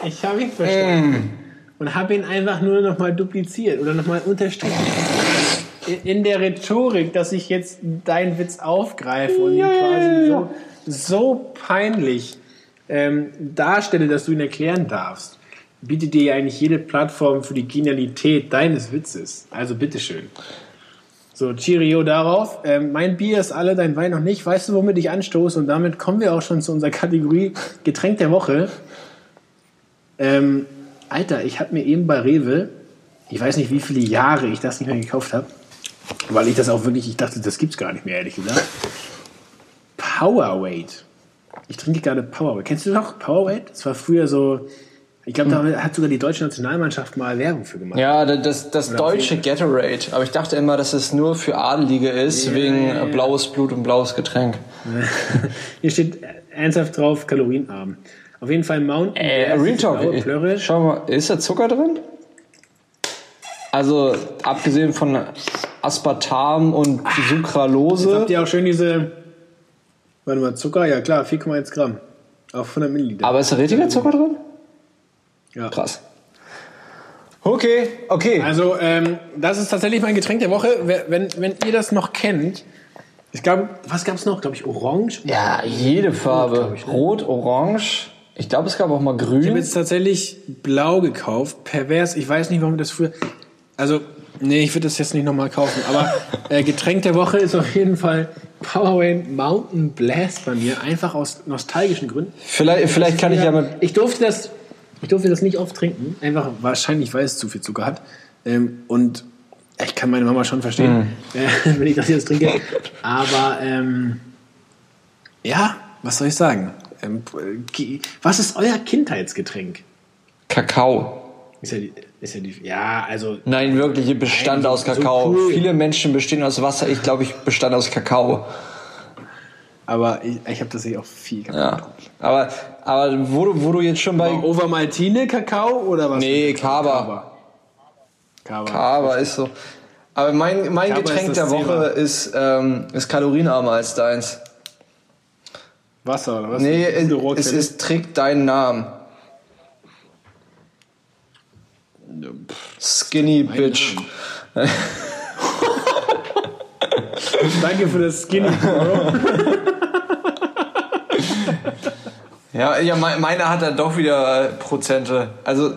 ich hab ihn verstanden. Mm. Und habe ihn einfach nur nochmal dupliziert oder nochmal unterstrichen. In- In der Rhetorik, dass ich jetzt deinen Witz aufgreife und ihn quasi so, so peinlich ähm, darstelle, dass du ihn erklären darfst, bietet dir ja eigentlich jede Plattform für die Genialität deines Witzes. Also bitteschön. So, Cheerio darauf. Ähm, mein Bier ist alle, dein Wein noch nicht. Weißt du, womit ich anstoße? Und damit kommen wir auch schon zu unserer Kategorie Getränk der Woche. Ähm, Alter, ich habe mir eben bei Rewe, ich weiß nicht, wie viele Jahre ich das nicht mehr gekauft habe, weil ich das auch wirklich, ich dachte, das gibt's gar nicht mehr, ehrlich gesagt. Powerweight. Ich trinke gerade Powerweight. Kennst du noch Powerweight? Das war früher so, ich glaube, da hat sogar die deutsche Nationalmannschaft mal Werbung für gemacht. Ja, das, das Oder deutsche Gatorade. Aber ich dachte immer, dass es nur für Adelige ist, wegen ja, ja. blaues Blut und blaues Getränk. <laughs> Hier steht ernsthaft drauf, kalorienarm. Auf jeden Fall Mountain Äh, Real Talk, ich, schau mal, ist da Zucker drin? Also, abgesehen von Aspartam und Jetzt habt Sucralose. ihr auch schön diese, warte mal, Zucker? Ja klar, 4,1 Gramm. Auf 100 Milliliter. Aber ist da richtiger Zucker drin? ja. Krass. Okay, okay. Also, ähm, das ist tatsächlich mein Getränk der Woche. Wenn, wenn ihr das noch kennt, ich glaube, was gab es noch? Glaube ich, Orange? Ja, jede Farbe. glaub ich, ne? Rot, Orange. Ich glaube, es gab auch mal Ich habe grün. jetzt tatsächlich blau gekauft. Pervers. Ich weiß nicht, warum ich das früher. Also, nee, ich würde das jetzt nicht nochmal kaufen. Aber äh, Getränk der Woche ist auf jeden Fall Powerade Mountain Blast bei mir. Einfach aus nostalgischen Gründen. Vielleicht, vielleicht kann ich ja mit. Ich durfte das, ich durfte das nicht oft trinken. Einfach wahrscheinlich, weil es zu viel Zucker hat. Ähm, und ich kann meine Mama schon verstehen, <laughs> äh, wenn ich das jetzt trinke. Aber ähm, ja, was soll ich sagen? Ähm, ge- was ist euer Kindheitsgetränk? Kakao. Ist ja, die, ist ja, die, ja, also Nein, wirklich, ich bestand Nein, aus so Kakao. cool. Viele Menschen bestehen aus Wasser. Ich glaube, ich bestand aus Kakao. aber ich, ich habe tatsächlich auch viel Kakao. Ja. Aber, aber wo, du, wo du jetzt schon bei. Overmaltine Kakao oder was? Nee? Kaba. Kaba. Aber ist so. Aber mein, mein Kaba Getränk der Woche ist, ähm, ist kalorienarmer als deins. Wasser oder was? Nee, es, es Trick deinen Namen. Skinny Bitch. <laughs> Danke für das Skinny, Bro. <laughs> Ja, ja, me- meiner hat dann doch wieder äh, Prozente. Also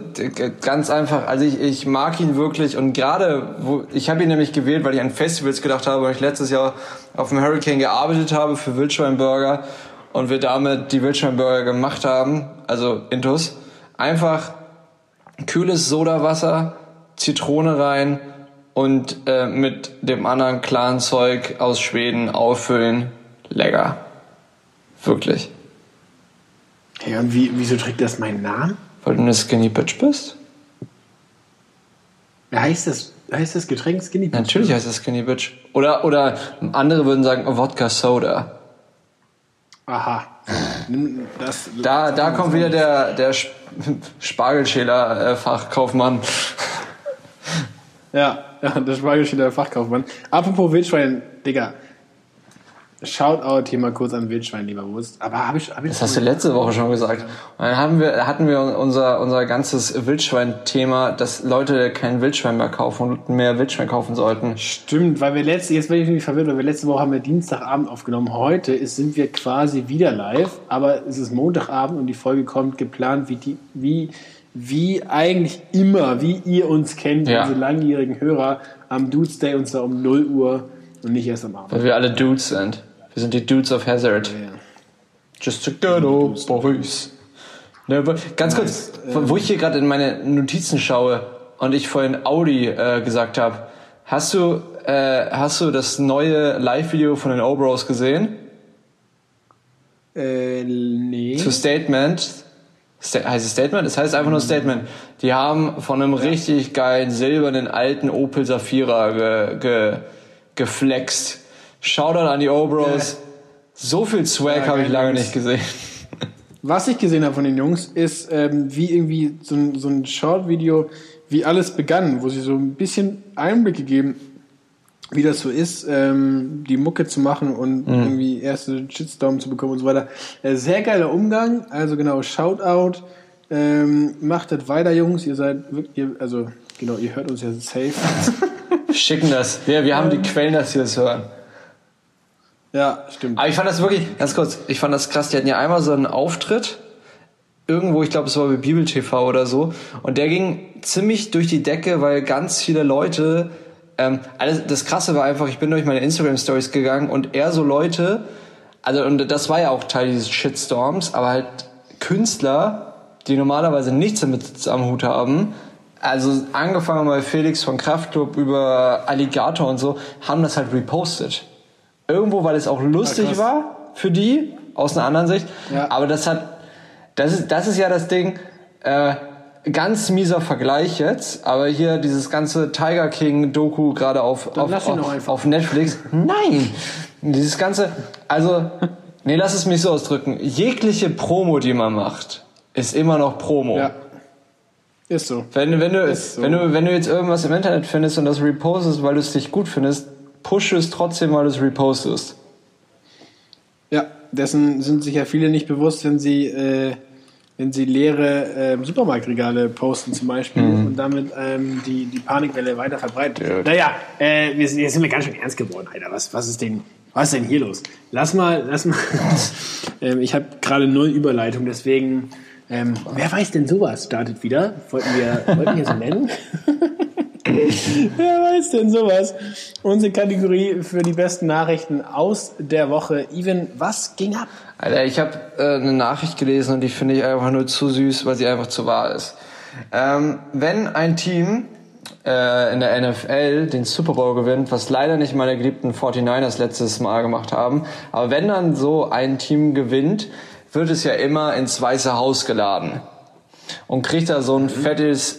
ganz einfach. Also ich, ich mag ihn wirklich und gerade, wo ich habe ihn nämlich gewählt, weil ich an Festivals gedacht habe, weil ich letztes Jahr auf dem Hurricane gearbeitet habe für Wildschweinburger und wir damit die Wildschweinburger gemacht haben, also Intus. Einfach kühles Sodawasser, Zitrone rein und äh, mit dem anderen klaren Zeug aus Schweden auffüllen. Lecker. Wirklich. Ja, und wie, wieso trägt das meinen Namen? Weil du eine Skinny Bitch bist? Ja, heißt das, heißt das Getränk Skinny Bitch? Natürlich heißt es Skinny Bitch. Oder, oder andere würden sagen Wodka Soda. Aha. Das, Da, da kommt wieder der, der Sp- Spargelschäler äh, Fachkaufmann. Ja, ja, der Spargelschäler Fachkaufmann. Apropos Wildschwein, Digga. Shoutout hier mal kurz an Wildschwein, lieber Wurst. Aber habe ich, hab ich Das hast du letzte Woche schon gesagt. Und dann haben wir, hatten wir unser, unser ganzes Wildschwein-Thema, dass Leute kein Wildschwein mehr kaufen und mehr Wildschwein kaufen sollten. Stimmt, weil wir letzte, jetzt bin ich nämlich verwirrt, weil wir letzte Woche haben wir Dienstagabend aufgenommen. Heute ist, sind wir quasi wieder live, aber es ist Montagabend und die Folge kommt geplant, wie die, wie, wie eigentlich immer, wie ihr uns kennt, Ja. diese langjährigen Hörer, am Dudes Day und zwar um 0 Uhr und nicht erst am Abend. Weil wir alle Dudes sind. Wir sind die Dudes of Hazard. Ja. Just a ghetto boys. Ne, ganz kurz, wo ich hier gerade in meine Notizen schaue und ich vorhin Audi äh, gesagt habe, hast du äh, hast du das neue Live-Video von den Obros gesehen? Äh, nee. Zu Statement. Sta heißt es Statement? Es heißt einfach nur Statement. Die haben von einem richtig geilen silbernen alten Opel Safira ge, ge, geflext. Shoutout an die Obros. So viel Swag Ja, habe ich lange Jungs. nicht gesehen. <laughs> Was ich gesehen habe von den Jungs, ist ähm, wie irgendwie so ein, so ein Short-Video, wie alles begann, wo sie so ein bisschen Einblicke geben, wie das so ist, ähm, die Mucke zu machen und irgendwie erste Shitstorm zu bekommen und so weiter. Äh, sehr geiler Umgang, also genau, Shoutout. Ähm, macht das weiter, Jungs. Ihr seid wirklich, also genau, ihr hört uns ja safe. Schicken das. Ja, wir haben die Quellen, dass sie das hören. Ja, stimmt. Aber ich fand das wirklich, ganz kurz, ich fand das krass. Die hatten ja einmal so einen Auftritt, irgendwo, ich glaube, es war bei Bibel TV oder so. Und der ging ziemlich durch die Decke, weil ganz viele Leute, ähm, alles, das Krasse war einfach, ich bin durch meine Instagram-Stories gegangen und eher so Leute, also, und das war ja auch Teil dieses Shitstorms, aber halt Künstler, die normalerweise nichts damit am Hut haben, also angefangen bei Felix von Kraftklub über Alligator und so, haben das halt repostet. Irgendwo, weil es auch lustig krass. war für die, aus einer anderen Sicht. Ja. Aber das hat, das ist, das ist ja das Ding, äh, ganz mieser Vergleich jetzt, aber hier dieses ganze Tiger King Doku gerade auf, auf, auf, auf Netflix. Nein! Dieses ganze, also, nee, lass es mich so ausdrücken. Jegliche Promo, die man macht, ist immer noch Promo. Ja. Ist so. Wenn, wenn, du, so. wenn, du, wenn du jetzt irgendwas im Internet findest und das repostest, weil du es dich gut findest, pushe es trotzdem, weil du es repostest. Ja, dessen sind sich ja viele nicht bewusst, wenn sie, äh, wenn sie leere ähm, Supermarktregale posten zum Beispiel und damit ähm, die, die Panikwelle weiter verbreiten. Ja. Naja, äh, wir sind, jetzt sind wir ganz schön ernst geworden, Alter. Was, was ist denn, was ist denn hier los? Lass mal, lass mal. <laughs> ähm, ich habe gerade null Überleitung, deswegen. Ähm, wer weiß denn sowas? Startet wieder. Wollten wir, wollten wir so nennen? <laughs> <laughs> <laughs> Wer weiß denn sowas? Unsere Kategorie für die besten Nachrichten aus der Woche. Even, was ging ab? Alter, ich habe äh, eine Nachricht gelesen und die finde ich einfach nur zu süß, weil sie einfach zu wahr ist. Ähm, wenn ein Team äh, in der NFL den Super Bowl gewinnt, was leider nicht meine geliebten 49ers letztes Mal gemacht haben, aber wenn dann so ein Team gewinnt, wird es ja immer ins Weiße Haus geladen und kriegt da so ein fettes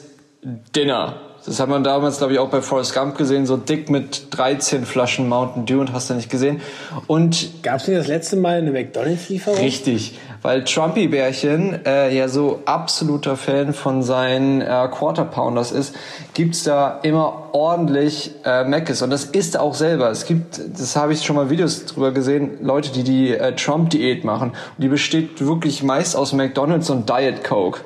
Dinner. Das hat man damals, glaube ich, auch bei Forrest Gump gesehen, so dick mit 13 Flaschen Mountain Dew und hast du nicht gesehen. Und Gab es nicht das letzte Mal eine McDonalds-Lieferung? Richtig, weil Trumpy-Bärchen äh, ja so absoluter Fan von seinen äh, Quarter Pounders ist, gibt's da immer ordentlich äh, Mc's und das ist er auch selber. Es gibt, das habe ich schon mal Videos drüber gesehen, Leute, die die äh, Trump-Diät machen und die besteht wirklich meist aus McDonald's und Diet Coke.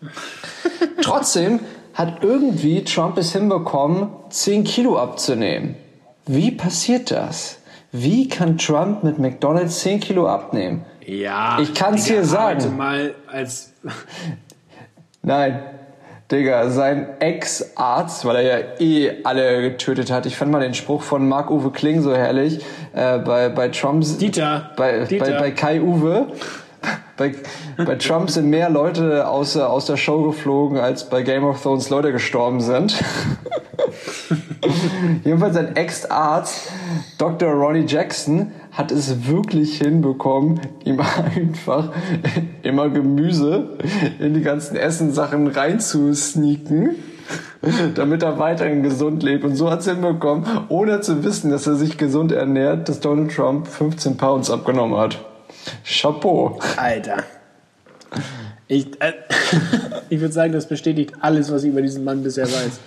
<laughs> Trotzdem hat irgendwie Trump es hinbekommen, 10 Kilo abzunehmen. Wie passiert das? Wie kann Trump mit McDonald's 10 Kilo abnehmen? Ja. Ich kann's Digga, dir sagen. mal als. <laughs> Nein, Digga, sein Ex-Arzt, weil er ja eh alle getötet hat. Ich fand mal den Spruch von Marc-Uwe Kling so herrlich. Äh, bei, bei Trumps. Dieter. Bei, Dieter. Bei, bei Kai Uwe. Bei bei, Trump sind mehr Leute aus, aus der Show geflogen, als bei Game of Thrones Leute gestorben sind. <laughs> Jedenfalls ein Ex-Arzt, Dr. Ronnie Jackson, hat es wirklich hinbekommen, ihm einfach immer Gemüse in die ganzen Essensachen reinzusneaken damit er weiterhin gesund lebt. Und so hat es hinbekommen, ohne zu wissen, dass er sich gesund ernährt, dass Donald Trump 15 Pounds abgenommen hat. Chapeau. Alter. Ich, äh, <laughs> ich würde sagen, das bestätigt alles, was ich über diesen Mann bisher weiß.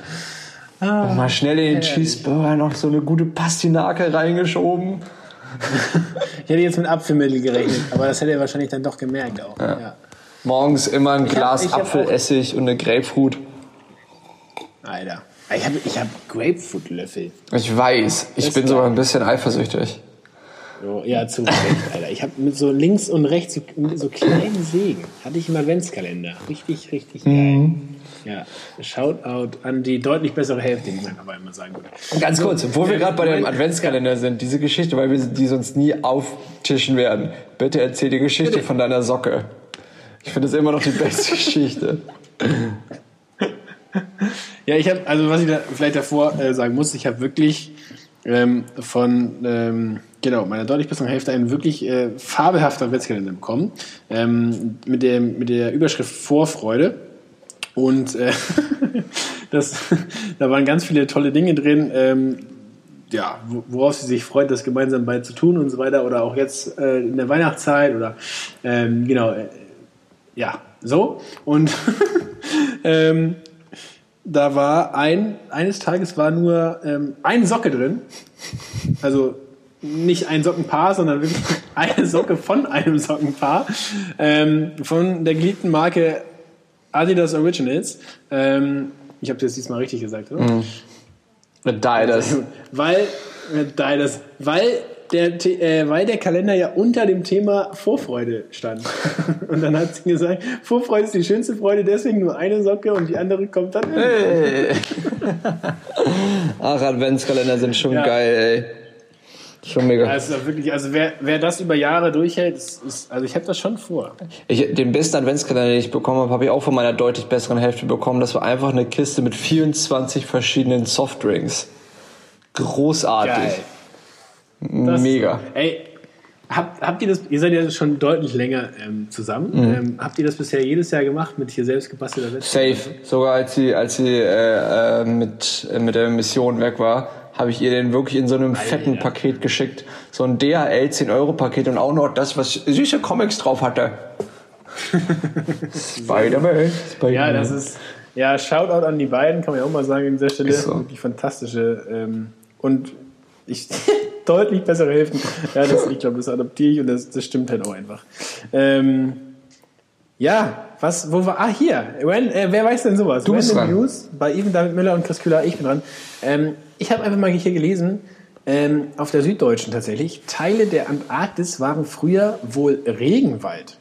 Ah, mal schnell in den Cheeseburger noch so eine gute Pastinake reingeschoben. ich hätte jetzt mit Apfelmittel gerechnet, aber das hätte er wahrscheinlich dann doch gemerkt auch. Ja. Ja. Morgens immer ein Glas hab, Apfelessig und eine Grapefruit. Alter. Ich habe ich hab Grapefruit-Löffel. Ich weiß. Ich das bin sogar ein bisschen eifersüchtig. Oh, ja, zu Alter. Ich habe mit so links und rechts so, so kleinen Sägen. Hatte ich im Adventskalender. Richtig, richtig geil. Mhm. Ja, Shoutout an die deutlich bessere Hälfte, die man aber immer sagen würde. Ganz kurz, wo wir gerade bei dem Adventskalender sind, diese Geschichte, weil wir die sonst nie auftischen werden. Bitte erzähl die Geschichte Bitte. von deiner Socke. Ich finde es immer noch die beste <laughs> Geschichte. Ja, ich habe, also was ich da vielleicht davor äh, sagen muss, ich habe wirklich ähm, von ähm, genau meiner deutlich besseren Hälfte einen wirklich äh, fabelhaften Adventskalender bekommen ähm, mit, der, mit der Überschrift Vorfreude. Und äh, <laughs> das, <laughs> da waren ganz viele tolle Dinge drin, ähm, ja, worauf sie sich freut, das gemeinsam bald zu tun und so weiter. Oder auch jetzt äh, in der Weihnachtszeit oder ähm, genau, äh, ja, so. Und <laughs> ähm, da war ein, eines Tages war nur ähm, eine Socke drin. Also nicht ein Sockenpaar, sondern wirklich <laughs> eine Socke von einem Sockenpaar. Ähm, von der geliebten Marke Adidas Originals. Ähm, ich habe das diesmal richtig gesagt, oder? Mhm. Adidas. Weil, Adidas, weil der, äh, weil der Kalender ja unter dem Thema Vorfreude stand. <laughs> Und dann hat sie gesagt, Vorfreude ist die schönste Freude, deswegen nur eine Socke und die andere kommt dann. Hey. Ach, Adventskalender sind schon ja. geil, ey. Schon mega. Also wirklich, also wer, wer das über Jahre durchhält, ist, ist also ich habe das schon vor. Ich, den besten Adventskalender, den ich bekommen habe, habe ich auch von meiner deutlich besseren Hälfte bekommen. Das war einfach eine Kiste mit 24 verschiedenen Softdrinks. Großartig. Geil. Das, Mega. Ey, habt, habt ihr das, ihr seid ja schon deutlich länger ähm, zusammen. Mhm. Ähm, habt ihr das bisher jedes Jahr gemacht mit hier selbst gebastelter Website? Safe. Sogar als sie, als sie äh, äh, mit, äh, mit der Mission weg war, habe ich ihr den wirklich in so einem Alter. fetten Paket geschickt. So ein DHL 10-Euro-Paket und auch noch das, was süße Comics drauf hatte. <laughs> Spider-Man. Spider ja, das ist. Ja, Shoutout an die beiden, kann man ja auch mal sagen an dieser Stelle. So. Wirklich fantastische. Ähm, und ich deutlich bessere Hälften. Ja, das, ich glaube, das adaptiere ich und das, das stimmt halt auch einfach. Ähm, ja, was, wo war, ah, hier, When, äh, wer weiß denn sowas? Du bist dran. News bei Even David Müller und Chris Kühler, ich bin dran. Ähm, ich habe einfach mal hier gelesen, ähm, auf der Süddeutschen tatsächlich, Teile der Antarktis waren früher wohl Regenwald.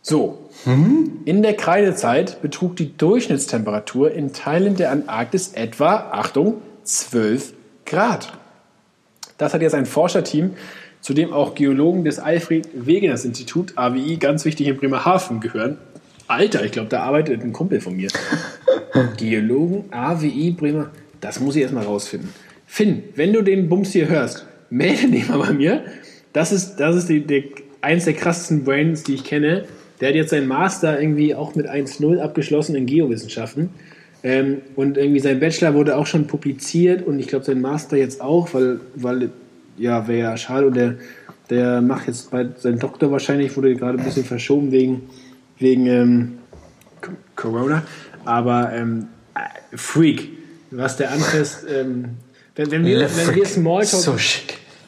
So, hm? in der Kreidezeit betrug die Durchschnittstemperatur in Teilen der Antarktis etwa, Achtung, 12 Grad. Das hat jetzt ein Forscherteam, zu dem auch Geologen des Alfred Wegeners Institut, AWI, ganz wichtig in Bremerhaven gehören. Alter, ich glaube, da arbeitet ein Kumpel von mir. <laughs> Geologen, AWI, Bremer, das muss ich erstmal rausfinden. Finn, wenn du den Bums hier hörst, melde dich mal bei mir. Das ist, das ist die, die, eins der krassesten Brains, die ich kenne. Der hat jetzt seinen Master irgendwie auch mit 1.0 abgeschlossen in Geowissenschaften. Ähm, und irgendwie sein Bachelor wurde auch schon publiziert und ich glaube sein Master jetzt auch, weil, weil ja, wäre ja schade und der, der macht jetzt bald seinen Doktor wahrscheinlich, wurde gerade ein bisschen verschoben wegen, wegen ähm, Corona. Aber ähm, Freak, was der anfasst, ähm, wenn, wenn, wir, wenn wir Smalltalk, so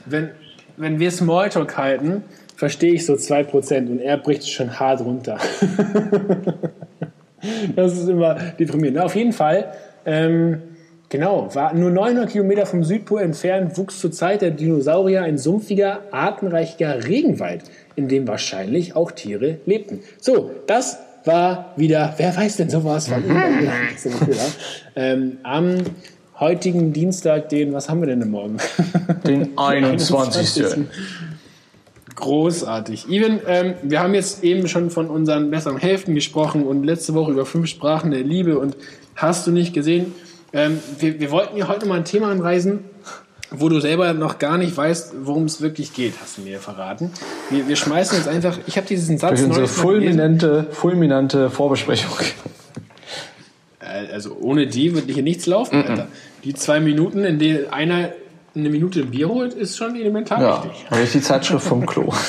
wenn, wenn wir Smalltalk halten, verstehe ich so 2% und er bricht schon hart runter. <laughs> Das ist immer deprimierend. Na, auf jeden Fall, ähm, genau, war nur 900 Kilometer vom Südpol entfernt, wuchs zur Zeit der Dinosaurier ein sumpfiger, artenreicher Regenwald, in dem wahrscheinlich auch Tiere lebten. So, das war wieder, wer weiß denn sowas von ähm, am heutigen Dienstag, den, was haben wir denn morgen? Den <laughs> 21. Großartig. Even, ähm, wir haben jetzt eben schon von unseren besseren Hälften gesprochen und letzte Woche über fünf Sprachen der Liebe und hast du nicht gesehen. Ähm, wir, wir wollten ja heute mal ein Thema anreisen, wo du selber noch gar nicht weißt, worum es wirklich geht, hast du mir verraten. Wir, wir schmeißen jetzt einfach, ich habe diesen Satz Durch unsere neulich mal gelesen. fulminante, fulminante Vorbesprechung. Äh, Also ohne die wird hier nichts laufen, Alter. Die zwei Minuten, in denen einer eine Minute Bier holt, ist schon elementar Ja, wichtig. habe ich die Zeitschrift vom Klo. <laughs> <laughs>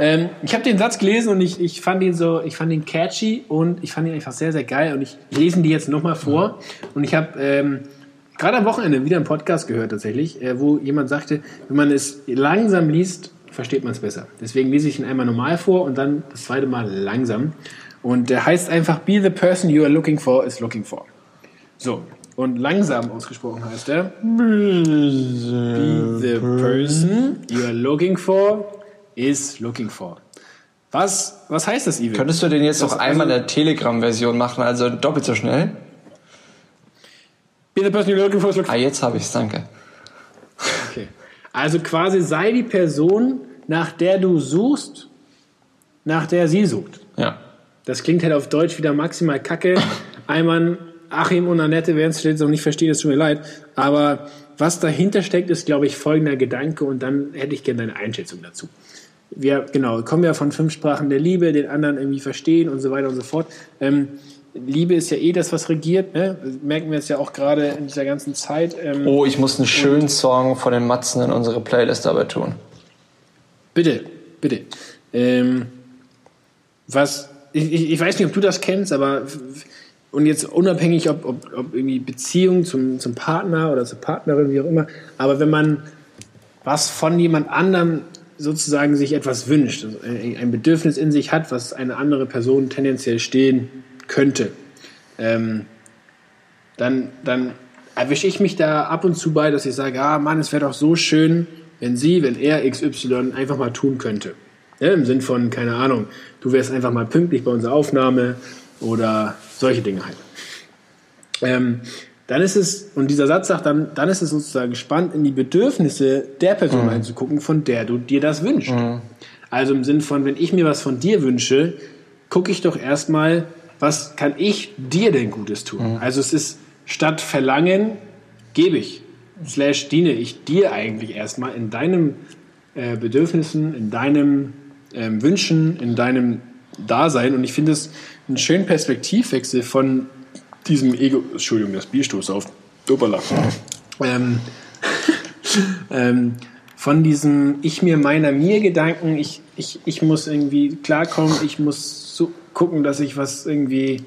Ähm, ich habe den Satz gelesen und ich, ich fand ihn so, ich fand ihn catchy und ich fand ihn einfach sehr, sehr geil und ich lese ihn dir jetzt nochmal vor und ich habe ähm, gerade am Wochenende wieder einen Podcast gehört tatsächlich, äh, wo jemand sagte, wenn man es langsam liest, versteht man es besser. Deswegen lese ich ihn einmal normal vor und dann das zweite Mal langsam und der heißt einfach Be the person you are looking for is looking for. So, und langsam ausgesprochen heißt er Be the person you are looking for is looking for. Was, was heißt das, Ivan? Könntest du den jetzt Das- noch einmal in also- der Telegram-Version machen, also doppelt so schnell? Be the person you're looking for is looking Ah, jetzt habe ich's, danke. for. Okay. Also quasi sei die Person, nach der du suchst, nach der sie sucht. Ja. Das klingt halt auf Deutsch wieder maximal kacke. <laughs> Einmal Achim und Annette werden es jetzt noch nicht verstehen, es tut mir leid. Aber was dahinter steckt, ist, glaube ich, folgender Gedanke und dann hätte ich gerne deine Einschätzung dazu. Wir, genau, kommen ja von fünf Sprachen der Liebe, den anderen irgendwie verstehen und so weiter und so fort. Ähm, Liebe ist ja eh das, was regiert. Ne? Merken wir jetzt ja auch gerade in dieser ganzen Zeit. Ähm, Oh, ich muss einen schönen Song von den Matzen in unsere Playlist dabei tun. Bitte, bitte. Ähm, was, ich, ich weiß nicht, ob du das kennst, aber und jetzt unabhängig, ob, ob, ob irgendwie Beziehung zum, zum Partner oder zur Partnerin, wie auch immer, aber wenn man was von jemand anderem sozusagen sich etwas wünscht, also ein Bedürfnis in sich hat, was eine andere Person tendenziell stehen könnte, ähm, dann, dann erwische ich mich da ab und zu bei, dass ich sage, ah Mann, es wäre doch so schön, wenn sie, wenn er XY einfach mal tun könnte. Ja, Im Sinn von, keine Ahnung, du wärst einfach mal pünktlich bei unserer Aufnahme oder solche Dinge halt. Ähm, dann ist es, und dieser Satz sagt dann, dann ist es sozusagen spannend, in die Bedürfnisse der Person reinzugucken, von der du dir das wünschst. Also im Sinn von, wenn ich mir was von dir wünsche, gucke ich doch erstmal, was kann ich dir denn Gutes tun? Also es ist statt Verlangen, gebe ich, slash diene ich dir eigentlich erstmal in deinem äh, Bedürfnissen, in deinem ähm, Wünschen, in deinem Dasein. Und ich finde es einen schönen Perspektivwechsel von diesem Ego, Entschuldigung, das Bierstoß auf, Uppala. Ähm, <laughs> ähm, von diesem Ich mir meiner mir Gedanken, ich, ich, ich muss irgendwie klarkommen, ich muss so gucken, dass ich was irgendwie,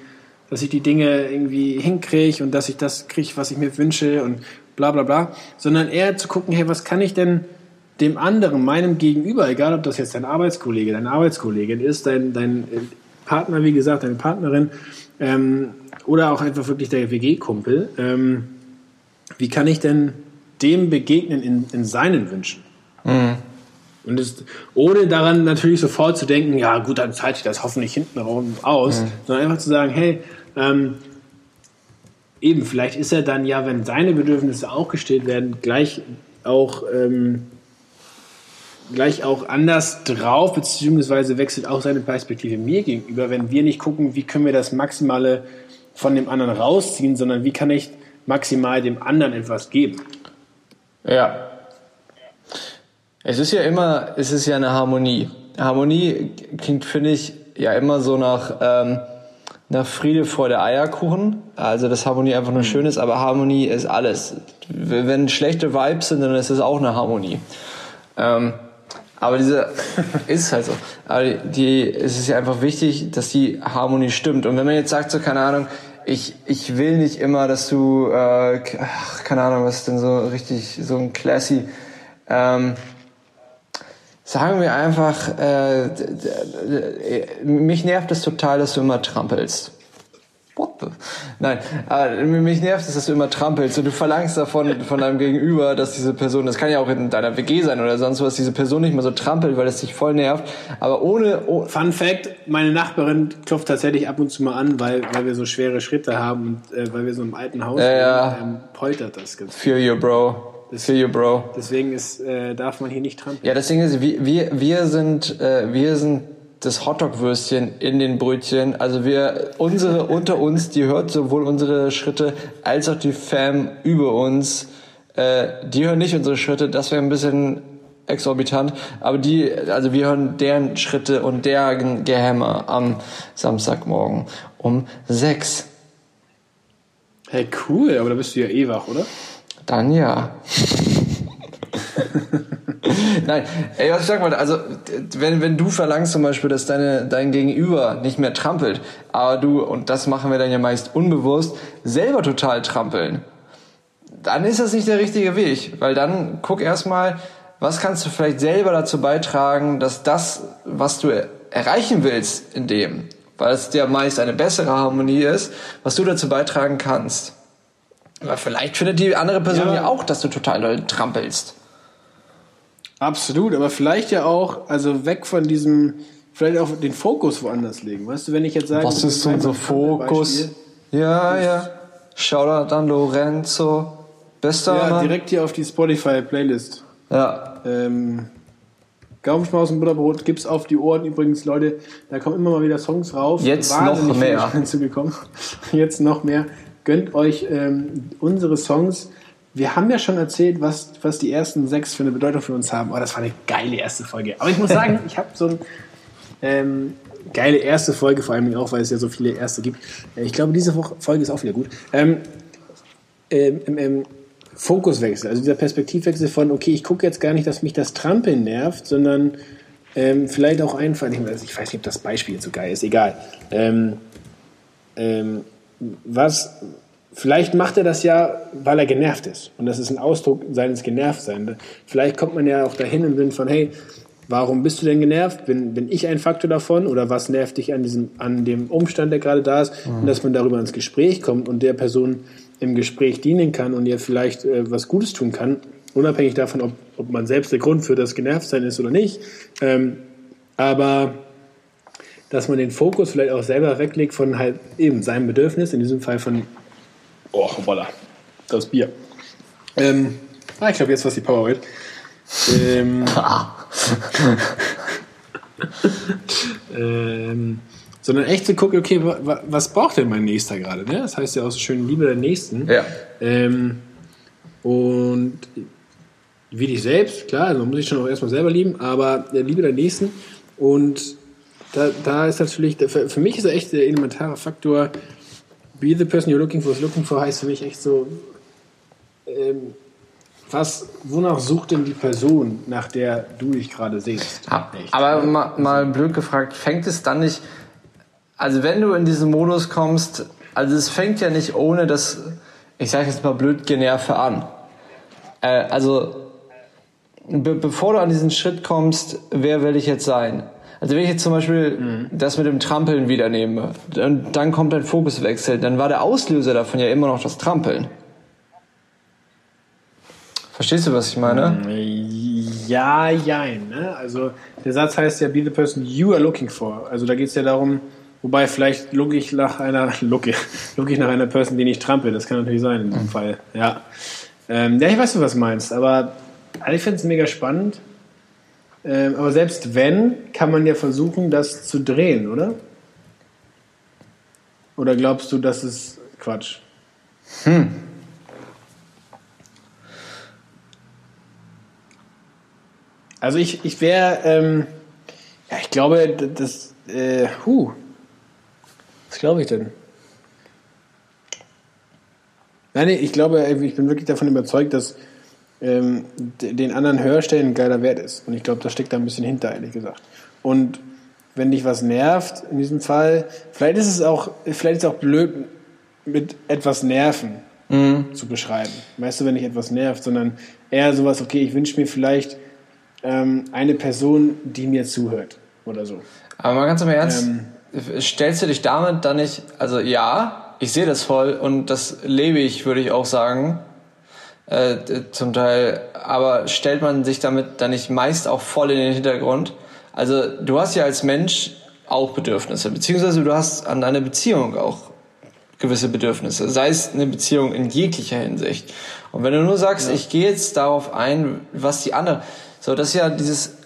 dass ich die Dinge irgendwie hinkriege und dass ich das kriege, was ich mir wünsche und bla bla bla, sondern eher zu gucken, hey, was kann ich denn dem anderen, meinem Gegenüber, egal ob das jetzt dein Arbeitskollege, deine Arbeitskollegin ist, dein, dein äh, Partner, wie gesagt, deine Partnerin, ähm, oder auch einfach wirklich der WG-Kumpel, ähm, wie kann ich denn dem begegnen in, in seinen Wünschen? Und es, ohne daran natürlich sofort zu denken, ja gut, dann zeige ich das hoffentlich hinten raus, aus, sondern einfach zu sagen, hey, ähm, eben, vielleicht ist er dann ja, wenn seine Bedürfnisse auch gestillt werden, gleich auch, ähm, gleich auch anders drauf, beziehungsweise wechselt auch seine Perspektive mir gegenüber, wenn wir nicht gucken, wie können wir das Maximale von dem anderen rausziehen, sondern wie kann ich maximal dem anderen etwas geben. Ja. Es ist ja immer, es ist ja eine Harmonie. Harmonie klingt, finde ich, ja immer so nach, ähm, nach Friede, Freude, Eierkuchen. Also, dass Harmonie einfach nur schön ist, aber Harmonie ist alles. Wenn schlechte Vibes sind, dann ist es auch eine Harmonie. Ähm, aber diese, ist halt so. Aber die, es ist ja einfach wichtig, dass die Harmonie stimmt. Und wenn man jetzt sagt, so, keine Ahnung, ich, ich will nicht immer, dass du, äh, keine Ahnung, was ist denn so richtig, so ein classy, ähm, sagen wir einfach, äh, mich nervt es total, dass du immer trampelst. What? Nein, äh, mich nervt es, dass du immer trampelst und du verlangst davon von deinem Gegenüber, dass diese Person, das kann ja auch in deiner WG sein oder sonst was, diese Person nicht mehr so trampelt, weil es dich voll nervt. Aber ohne, oh, Fun Fact: Meine Nachbarin klopft tatsächlich ab und zu mal an, weil, weil wir so schwere Schritte haben und äh, weil wir so im alten Haus Ja, ja. ähm, poltert das ganz. feel you, bro. Feel you, Bro. Deswegen ist, äh, darf man hier nicht trampeln. Ja, das Ding ist, wir, wir, wir sind, äh, wir sind das Hotdog-Würstchen in den Brötchen. Also wir, unsere <laughs> unter uns, die hört sowohl unsere Schritte als auch die Fam über uns. Äh, die hören nicht unsere Schritte. Das wäre ein bisschen exorbitant. Aber die, also wir hören deren Schritte und deren Gehämmer am Samstagmorgen um sechs. Hey, cool, aber da bist du ja eh wach, oder? Dann ja. <laughs> Nein, ey, was ich sag mal, also wenn, wenn du verlangst zum Beispiel, dass deine, dein Gegenüber nicht mehr trampelt, aber du, und das machen wir dann ja meist unbewusst, selber total trampeln, dann ist das nicht der richtige Weg. Weil dann guck erstmal, was kannst du vielleicht selber dazu beitragen, dass das, was du erreichen willst in dem, weil es dir meist eine bessere Harmonie ist, was du dazu beitragen kannst. Aber vielleicht findet die andere Person ja, ja auch, dass du total doll trampelst. Absolut, aber vielleicht ja auch, also weg von diesem, vielleicht auch den Fokus woanders legen. Weißt du, wenn ich jetzt sage, was ist unser Fokus? Ja, ja. Shoutout an Lorenzo. Bester Ja, Mann. direkt hier auf die Spotify-Playlist. Ja. Ähm, Gaumenschmaus und Butterbrot gibt's auf die Ohren übrigens, Leute. Da kommen immer mal wieder Songs rauf. Jetzt Wahnsinnig noch mehr. Hinzugekommen. <laughs> Jetzt noch mehr. Gönnt euch ähm, unsere Songs. Wir haben ja schon erzählt, was, was die ersten sechs für eine Bedeutung für uns haben. Oh, das war eine geile erste Folge. Aber ich muss sagen, <laughs> ich habe so ein ähm, geile erste Folge, vor allem auch, weil es ja so viele erste gibt. Äh, ich glaube, diese Folge ist auch wieder gut. Ähm, ähm, ähm, Fokuswechsel, also dieser Perspektivwechsel von, okay, ich gucke jetzt gar nicht, dass mich das Trampeln nervt, sondern ähm, vielleicht auch einfach, ich weiß nicht, ob das Beispiel so geil ist, egal. Ähm, ähm, was, vielleicht macht er das ja, weil er genervt ist. Und das ist ein Ausdruck seines Genervtseins. Vielleicht kommt man ja auch dahin im Sinn von, hey, warum bist du denn genervt? Bin, bin ich ein Faktor davon? Oder was nervt dich an, diesem, an dem Umstand, der gerade da ist? Mhm. Und dass man darüber ins Gespräch kommt und der Person im Gespräch dienen kann und ihr vielleicht äh, was Gutes tun kann, unabhängig davon, ob, ob man selbst der Grund für das Genervtsein ist oder nicht. Ähm, aber dass man den Fokus vielleicht auch selber weglegt von halt eben seinem Bedürfnis, in diesem Fall von, oh, voilà, das Bier. Ähm, ah, ich glaube, jetzt was die Powerade. Ähm, <laughs> ähm, sondern echt zu gucken, okay, was braucht denn mein Nächster gerade? Ne? Das heißt ja auch so schön, Liebe der Nächsten. Ja. Ähm, und wie dich selbst, klar, also man muss sich schon auch erstmal selber lieben, aber der Liebe der Nächsten. Und da, da ist natürlich, für, für mich ist er echt der elementare Faktor, be the person you're looking for is looking for, heißt für mich echt so, ähm, was, wonach sucht denn die Person, nach der du dich gerade sehst? Aber mal, mal blöd gefragt, fängt es dann nicht also wenn du in diesen Modus kommst, also es fängt ja nicht ohne das, ich sage jetzt mal blöd, Generve an. Äh, also be bevor du an diesen Schritt kommst, wer will ich jetzt sein? Also wenn ich jetzt zum Beispiel mhm. das mit dem Trampeln wieder nehme, dann, dann kommt ein Fokuswechsel, dann war der Auslöser davon ja immer noch das Trampeln. Verstehst du, was ich meine? Mm, ja, jein. Ne? Also der Satz heißt ja, be the person you are looking for. Also da geht es ja darum, Wobei vielleicht look ich nach einer <laughs> look, look ich nach einer Person, die nicht trampelt. Das kann natürlich sein in diesem mhm. Fall. Ja. Ähm, ja, ich weiß, was du meinst, aber also ich finde es mega spannend. Ähm, aber selbst wenn, kann man ja versuchen, das zu drehen, oder? Oder glaubst du, das ist Quatsch? Hm. Also ich, ich wäre, ähm, ja, ich glaube, das, äh, huh, was glaube ich denn? Nein, nee, ich glaube, ich bin wirklich davon überzeugt, dass ähm, den anderen Hörstellen ein geiler Wert ist. Und ich glaube, das steckt da ein bisschen hinter, ehrlich gesagt. Und wenn dich was nervt, in diesem Fall, vielleicht ist es auch, vielleicht ist es auch blöd, mit etwas nerven mhm. zu beschreiben. Weißt du, wenn dich etwas nervt, sondern eher sowas, okay, ich wünsche mir vielleicht ähm, eine Person, die mir zuhört oder so. Aber mal ganz im Ernst, ähm, stellst du dich damit dann nicht, also ja, ich sehe das voll und das lebe ich, würde ich auch sagen, äh, zum Teil, aber stellt man sich damit dann nicht meist auch voll in den Hintergrund? Also du hast ja als Mensch auch Bedürfnisse, beziehungsweise du hast an deine Beziehung auch gewisse Bedürfnisse, sei es eine Beziehung in jeglicher Hinsicht. Und wenn du nur sagst, ja. ich gehe jetzt darauf ein, was die andere, so das ist ja dieses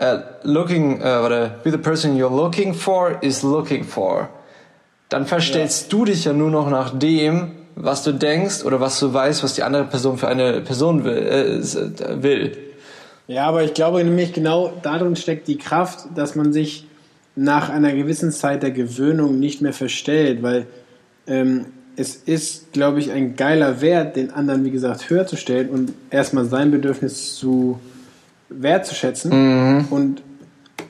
uh, looking, uh, warte, be the person you're looking for is looking for. Dann verstellst ja. du dich ja nur noch nach dem, was du denkst oder was du weißt, was die andere Person für eine Person will. Äh, will. Ja, aber ich glaube nämlich genau darin steckt die Kraft, dass man sich nach einer gewissen Zeit der Gewöhnung nicht mehr verstellt, weil ähm, es ist, glaube ich, ein geiler Wert, den anderen, wie gesagt, höher zu stellen und erstmal sein Bedürfnis zu wertzuschätzen. Mhm. Und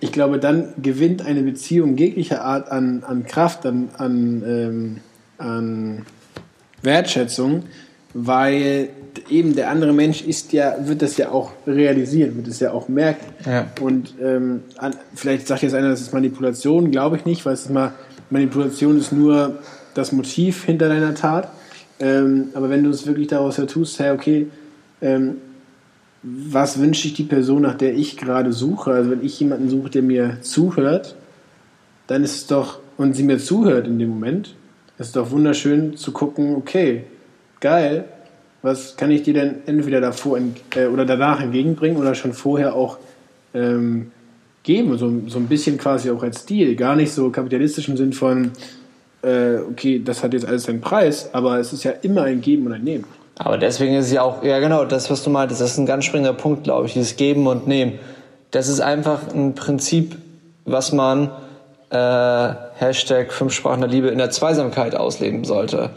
ich glaube, dann gewinnt eine Beziehung jeglicher Art an, an Kraft, an, an, ähm, an Wertschätzung, weil eben der andere Mensch ist ja, wird das ja auch realisieren, wird es ja auch merken. Ja. Und ähm, an, vielleicht sagt jetzt einer, das ist Manipulation, glaube ich nicht, weil es ist mal, Manipulation ist nur das Motiv hinter deiner Tat. Ähm, aber wenn du es wirklich daraus her tust, hey, okay, ähm, was wünsche ich die Person, nach der ich gerade suche? Also wenn ich jemanden suche, der mir zuhört, dann ist es doch, und sie mir zuhört in dem Moment, ist es doch wunderschön zu gucken, okay, geil, was kann ich dir denn entweder davor äh, oder danach entgegenbringen oder schon vorher auch ähm, geben, so, so ein bisschen quasi auch als Stil, gar nicht so kapitalistisch im Sinn von, äh, okay, das hat jetzt alles seinen Preis, aber es ist ja immer ein Geben und ein Nehmen. Aber deswegen ist ja auch, ja genau, das, was du meintest, das ist ein ganz springender Punkt, glaube ich, dieses Geben und Nehmen. Das ist einfach ein Prinzip, was man äh, Hashtag fünf Sprachen der Liebe in der Zweisamkeit ausleben sollte.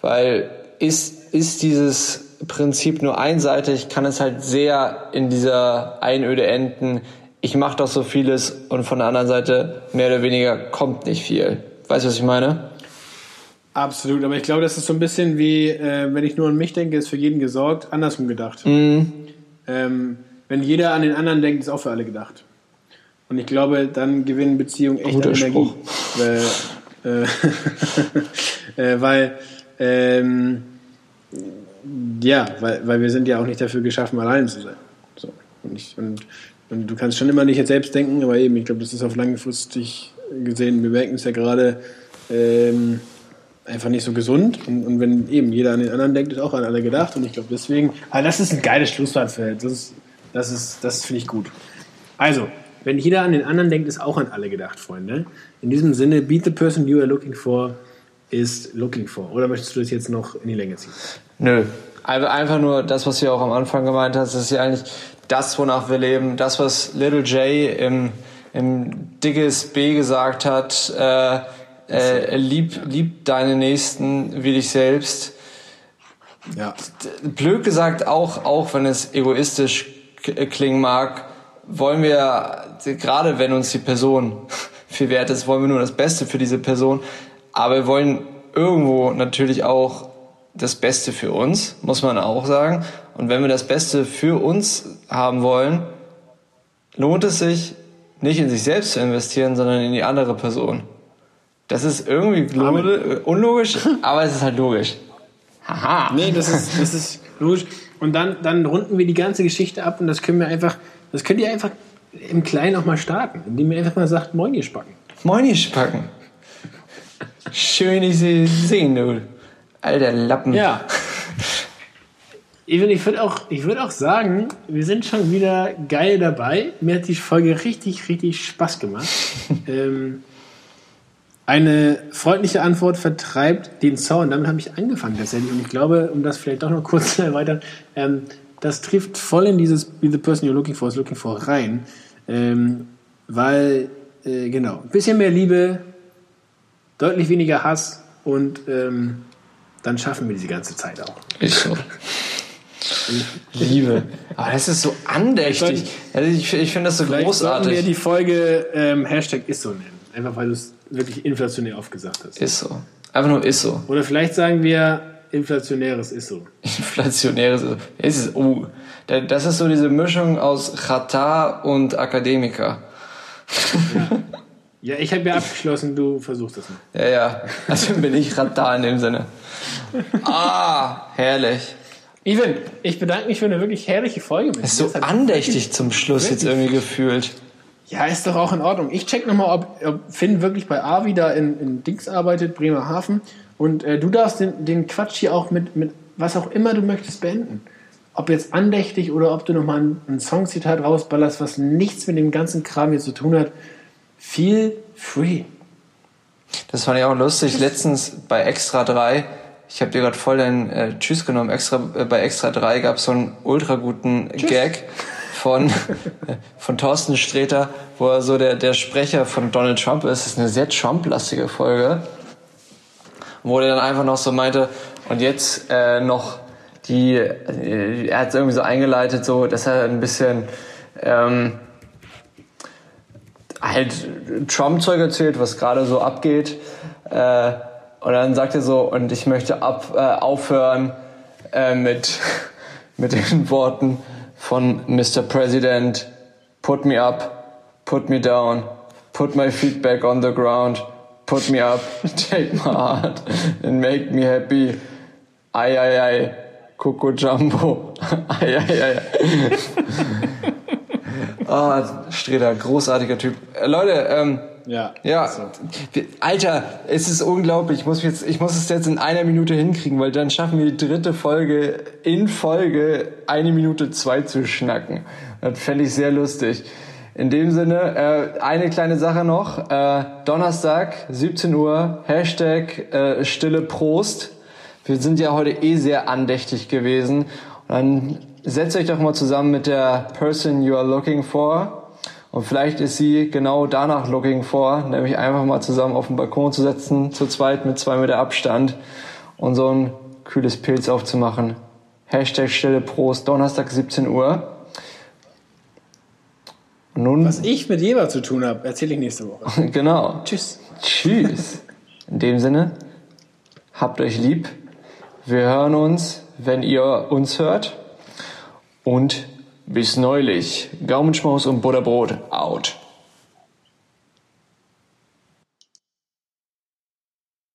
Weil ist, ist dieses Prinzip nur einseitig, kann es halt sehr in dieser Einöde enden. Ich mache doch so vieles und von der anderen Seite mehr oder weniger kommt nicht viel. Weißt du, was ich meine? Absolut, aber ich glaube, das ist so ein bisschen wie, äh, wenn ich nur an mich denke, ist für jeden gesorgt, andersrum gedacht. Mhm. Ähm, wenn jeder an den anderen denkt, ist auch für alle gedacht. Und ich glaube, dann gewinnen Beziehungen echt Guter an Energie. Weil, äh, <laughs> äh, weil ähm, ja, weil, weil wir sind ja auch nicht dafür geschaffen, allein zu sein. So. Und, ich, und, und du kannst schon immer nicht jetzt selbst denken, aber eben, ich glaube, das ist auf langfristig gesehen, wir merken es ja gerade, ähm, einfach nicht so gesund. Und, und, wenn eben jeder an den anderen denkt, ist auch an alle gedacht. Und ich glaube deswegen, aber das ist ein geiles Schlusswort für das ist, das ist, das finde ich gut. Also, wenn jeder an den anderen denkt, ist auch an alle gedacht, Freunde. In diesem Sinne, beat the person you are looking for is looking for. Oder möchtest du das jetzt noch in die Länge ziehen? Nö. Einfach nur das, was du auch am Anfang gemeint hast, das ist ja eigentlich das, wonach wir leben. Das, was Little J im, im Dickes B gesagt hat, äh, äh, lieb, lieb deine Nächsten wie dich selbst. Ja. Blöd gesagt, auch, auch wenn es egoistisch klingen mag, wollen wir, gerade wenn uns die Person <laughs> viel wert ist, wollen wir nur das Beste für diese Person. Aber wir wollen irgendwo natürlich auch das Beste für uns, muss man auch sagen. Und wenn wir das Beste für uns haben wollen, lohnt es sich, nicht in sich selbst zu investieren, sondern in die andere Person. Das ist irgendwie unlogisch, <laughs> aber es ist halt logisch. Haha. Nee, das ist, das ist logisch. Und dann, dann runden wir die ganze Geschichte ab und das können wir einfach, das könnt ihr einfach im Kleinen auch mal starten, indem ihr einfach mal sagt, Moin, ihr Spacken. Moin, ihr Spacken. Schön, ich Sie sehen, du. Alter Lappen. Ja. Ich würde auch, würd auch sagen, wir sind schon wieder geil dabei. Mir hat die Folge richtig, richtig Spaß gemacht. <laughs> ähm, eine freundliche Antwort vertreibt den Zaun. Damit habe ich angefangen tatsächlich. Und ich glaube, um das vielleicht doch noch kurz zu erweitern, ähm, das trifft voll in dieses Be the person you're looking for is looking for rein. Ähm, weil, äh, genau, ein bisschen mehr Liebe, deutlich weniger Hass und ähm, dann schaffen wir diese ganze Zeit auch. Ist so. Liebe. Aber das ist so andächtig. Also ich, ich finde das so großartig. Sollten wir die Folge ähm, Hashtag ist so nennen. Einfach weil du es wirklich inflationär oft gesagt hast. Ist so. Einfach nur ist so. Oder vielleicht sagen wir inflationäres ist so. <laughs> Inflationäres ist so. Oh, das ist so diese Mischung aus Chata und Akademiker. Ja. Ja, ich habe ja abgeschlossen, du versuchst das nicht. Ja, ja. Also bin ich Radar in dem Sinne. Ah, herrlich. Even, ich bedanke mich für eine wirklich herrliche Folge mit. Ist so andächtig zum Schluss jetzt irgendwie gefühlt. Ja, ist doch auch in Ordnung. Ich check nochmal, ob, ob Finn wirklich bei Avi da in, in Dings arbeitet, Bremerhaven. Und äh, du darfst den, den Quatsch hier auch mit, mit was auch immer du möchtest beenden. Ob jetzt andächtig oder ob du nochmal ein, ein Songzitat rausballerst, was nichts mit dem ganzen Kram hier zu tun hat. Feel free. Das fand ich auch lustig. Letztens bei Extra 3, ich habe dir gerade voll dein äh, Tschüss genommen, extra, äh, bei Extra 3 gab es so einen ultra guten Tschüss. Gag von, <laughs> von Thorsten Sträter, wo er so der, der Sprecher von Donald Trump ist. Das ist eine sehr Trump-lastige Folge. Wo er dann einfach noch so meinte, und jetzt äh, noch die, äh, er hat es irgendwie so eingeleitet, so, dass er ein bisschen ähm, halt Trump-Zeug erzählt, was gerade so abgeht. Äh, und dann sagt er so, und ich möchte ab, äh, aufhören äh, mit, <laughs> mit den Worten von Mr. President, put me up, put me down, put my feet back on the ground, put me up, <laughs> take my heart and make me happy. Ei, ei, ei, Coco Jumbo. ei, ei, ei. Ah, oh, Streder, großartiger Typ. Äh, Leute, ähm, ja. Ja. So. Alter, es ist unglaublich. Ich muss jetzt, ich muss es jetzt in einer Minute hinkriegen, weil dann schaffen wir die dritte Folge in Folge eine Minute zwei zu schnacken. Das fände ich sehr lustig. In dem Sinne, äh, eine kleine Sache noch. Äh, Donnerstag, 17 Uhr, Hashtag äh, Stille Prost. Wir sind ja heute eh sehr andächtig gewesen. Und dann setzt euch doch mal zusammen mit der Person you are looking for und vielleicht ist sie genau danach looking for, nämlich einfach mal zusammen auf den Balkon zu setzen, zu zweit mit zwei Meter Abstand und so ein kühles Pilz aufzumachen. Hashtag Stille Prost, Donnerstag 17 Uhr. Nun, Was ich mit Jeber zu tun habe, erzähle ich nächste Woche. <laughs> genau. Tschüss. Tschüss. In dem Sinne, habt euch lieb. Wir hören uns, wenn ihr uns hört. Und bis neulich. Gaumenschmaus und Butterbrot out.